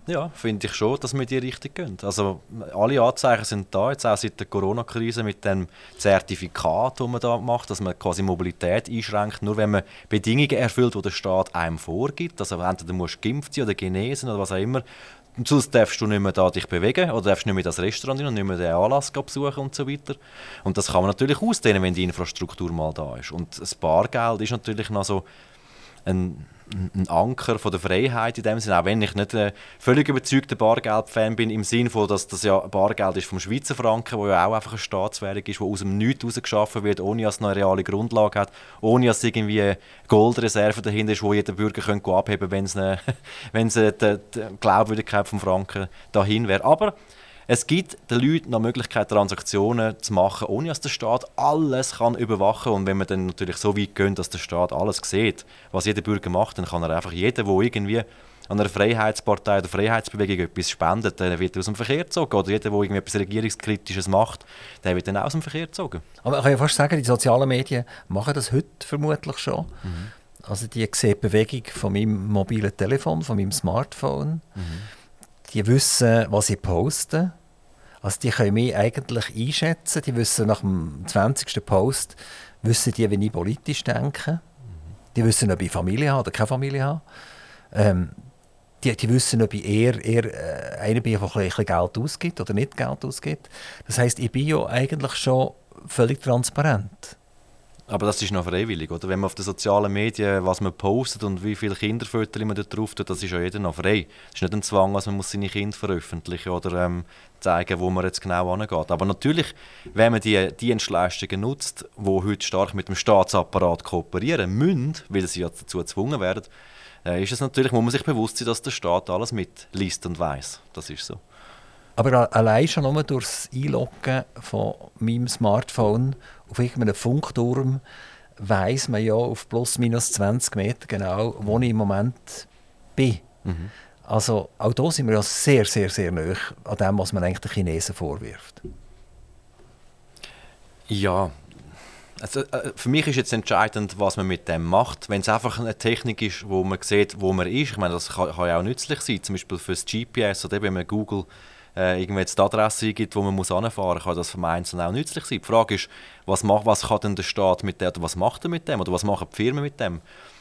Ja, finde ich schon, dass wir in die Richtung gehen. Also alle Anzeichen sind da, jetzt auch seit der Corona-Krise mit dem Zertifikat, das man da macht, dass man quasi Mobilität einschränkt, nur wenn man Bedingungen erfüllt, die der Staat einem vorgibt. Also entweder musst du geimpft sein oder genesen oder was auch immer. Und sonst darfst du nicht mehr da dich bewegen oder darfst nicht mehr das Restaurant und nicht mehr den Anlass besuchen und so weiter. Und das kann man natürlich ausdehnen, wenn die Infrastruktur mal da ist. Und das Bargeld ist natürlich noch so ein ein Anker von der Freiheit in dem Sinne, auch wenn ich nicht ein völlig überzeugter Bargeld-Fan bin, im Sinne von, dass das ja Bargeld ist vom Schweizer Franken, wo ja auch einfach eine Staatswährung ist, wo aus dem Nichts geschaffen wird, ohne dass es eine reale Grundlage hat, ohne dass irgendwie eine Goldreserve dahinter ist, wo jeder Bürger könnte abheben könnte, wenn es die, die Glaubwürdigkeit vom Franken dahin wäre. Aber es gibt den Leuten noch Möglichkeit, Transaktionen zu machen, ohne dass der Staat alles kann überwachen kann. Und wenn man dann natürlich so weit geht, dass der Staat alles sieht, was jeder Bürger macht, dann kann er einfach jeder, der irgendwie an einer Freiheitspartei oder Freiheitsbewegung etwas spendet, der wird aus dem Verkehr gezogen. Oder jeder, der irgendwie etwas Regierungskritisches macht, der wird dann auch aus dem Verkehr gezogen. Aber ich kann ja fast sagen, die sozialen Medien machen das heute vermutlich schon. Mhm. Also die sehen die Bewegung von meinem mobilen Telefon, von meinem Smartphone. Mhm die wissen, was sie posten. Also die können mich eigentlich einschätzen. Die wissen nach dem 20. Post, wissen die, wie ich politisch denke. Die wissen, ob ich Familie habe oder keine Familie habe. Ähm, die, die wissen, ob ich eher, eher äh, einer bin, der ein Geld ausgibt oder nicht Geld ausgibt. Das heißt, ich bin ja eigentlich schon völlig transparent. Aber das ist noch freiwillig, oder? Wenn man auf den sozialen Medien, was man postet und wie viele Kinderfotos man da drauf tut, das ist ja jeder noch frei. Es ist nicht ein Zwang, dass man seine Kinder veröffentlichen oder ähm, zeigen, wo man jetzt genau angeht. Aber natürlich, wenn man die Dienstleistungen nutzt, die heute stark mit dem Staatsapparat kooperieren müssen, weil sie ja dazu gezwungen werden, äh, ist es natürlich, muss man sich bewusst sein, dass der Staat alles mitliest und weiß. Das ist so. Aber allein schon nur durch das Einloggen von meinem Smartphone auf irgendeinem Funkturm weiß man ja auf plus minus 20 Meter genau, wo ich im Moment bin. Mhm. Also auch da sind wir ja sehr, sehr, sehr nah an dem, was man eigentlich den Chinesen vorwirft. Ja, also, äh, für mich ist jetzt entscheidend, was man mit dem macht. Wenn es einfach eine Technik ist, wo man sieht, wo man ist, ich meine, das kann, kann ja auch nützlich sein, zum Beispiel für das GPS oder man Google äh, irgendwelche Adresse gibt, wo man muss anfahren muss, kann das für den Einzelnen auch nützlich sein. Die Frage ist, was, macht, was kann denn der Staat mit dem, oder was macht er mit dem, oder was machen die Firmen mit dem?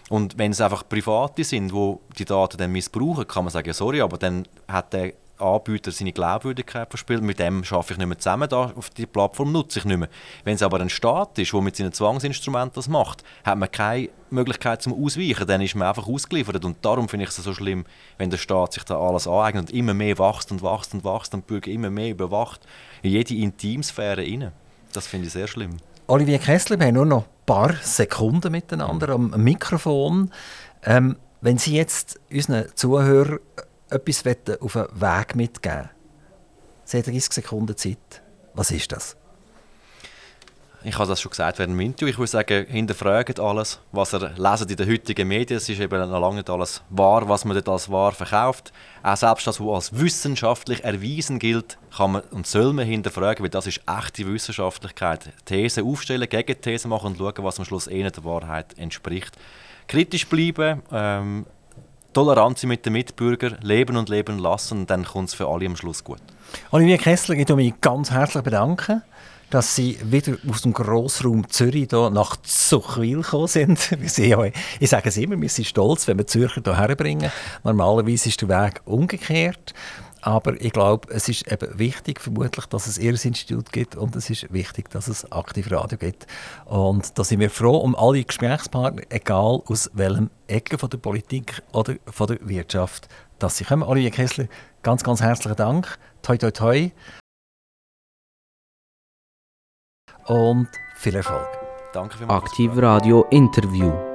Und wenn es einfach Private sind, die die Daten dann missbrauchen, kann man sagen, ja, sorry, aber dann hat der Anbieter seine Glaubwürdigkeit verspielt. Mit dem schaffe ich nicht mehr zusammen, da auf die Plattform nutze ich nicht mehr. Wenn es aber ein Staat ist, der mit seinen Zwangsinstrumenten das macht, hat man keine Möglichkeit zum Ausweichen, dann ist man einfach ausgeliefert. Und darum finde ich es so schlimm, wenn der Staat sich da alles aneignet und immer mehr wächst und wächst und wächst und die Bürger immer mehr überwacht, in jede Intimsphäre rein. Das finde ich sehr schlimm. Olivier Kessler, wir haben nur noch ein paar Sekunden miteinander am Mikrofon. Ähm, wenn Sie jetzt unseren Zuhörern etwas auf einen Weg mitgeben Sie haben 30 Sekunden Zeit. Was ist das? Ich habe das schon gesagt während dem Interview. Ich würde sagen, hinterfragt alles, was ihr lesen in den heutigen Medien. Es ist eben noch lange nicht alles wahr, was man dort als wahr verkauft. Auch selbst das, was als wissenschaftlich erwiesen gilt, kann man und soll man hinterfragen, weil das ist echte Wissenschaftlichkeit. Thesen aufstellen, Gegenthesen machen und schauen, was am Schluss eher der Wahrheit entspricht. Kritisch bleiben, ähm, Toleranz mit den Mitbürgern, leben und leben lassen dann kommt es für alle am Schluss gut. Olivier Kessler, ich mich ganz herzlich bedanken, dass Sie wieder aus dem Grossraum Zürich hier nach Zuchwil gekommen sind. Ich sage es immer, wir sind stolz, wenn wir Zürcher hierher bringen. Normalerweise ist der Weg umgekehrt aber ich glaube, es ist eben wichtig, vermutlich, dass es ihr Institut gibt und es ist wichtig, dass es aktiv Radio gibt. Und da sind wir froh um alle Gesprächspartner, egal aus welchem Ecke von der Politik oder von der Wirtschaft, dass sie kommen. Olivier Kessler, ganz, ganz herzlichen Dank. Toi, toi, toi. Und viel Erfolg. Danke für Aktiv Radio Interview.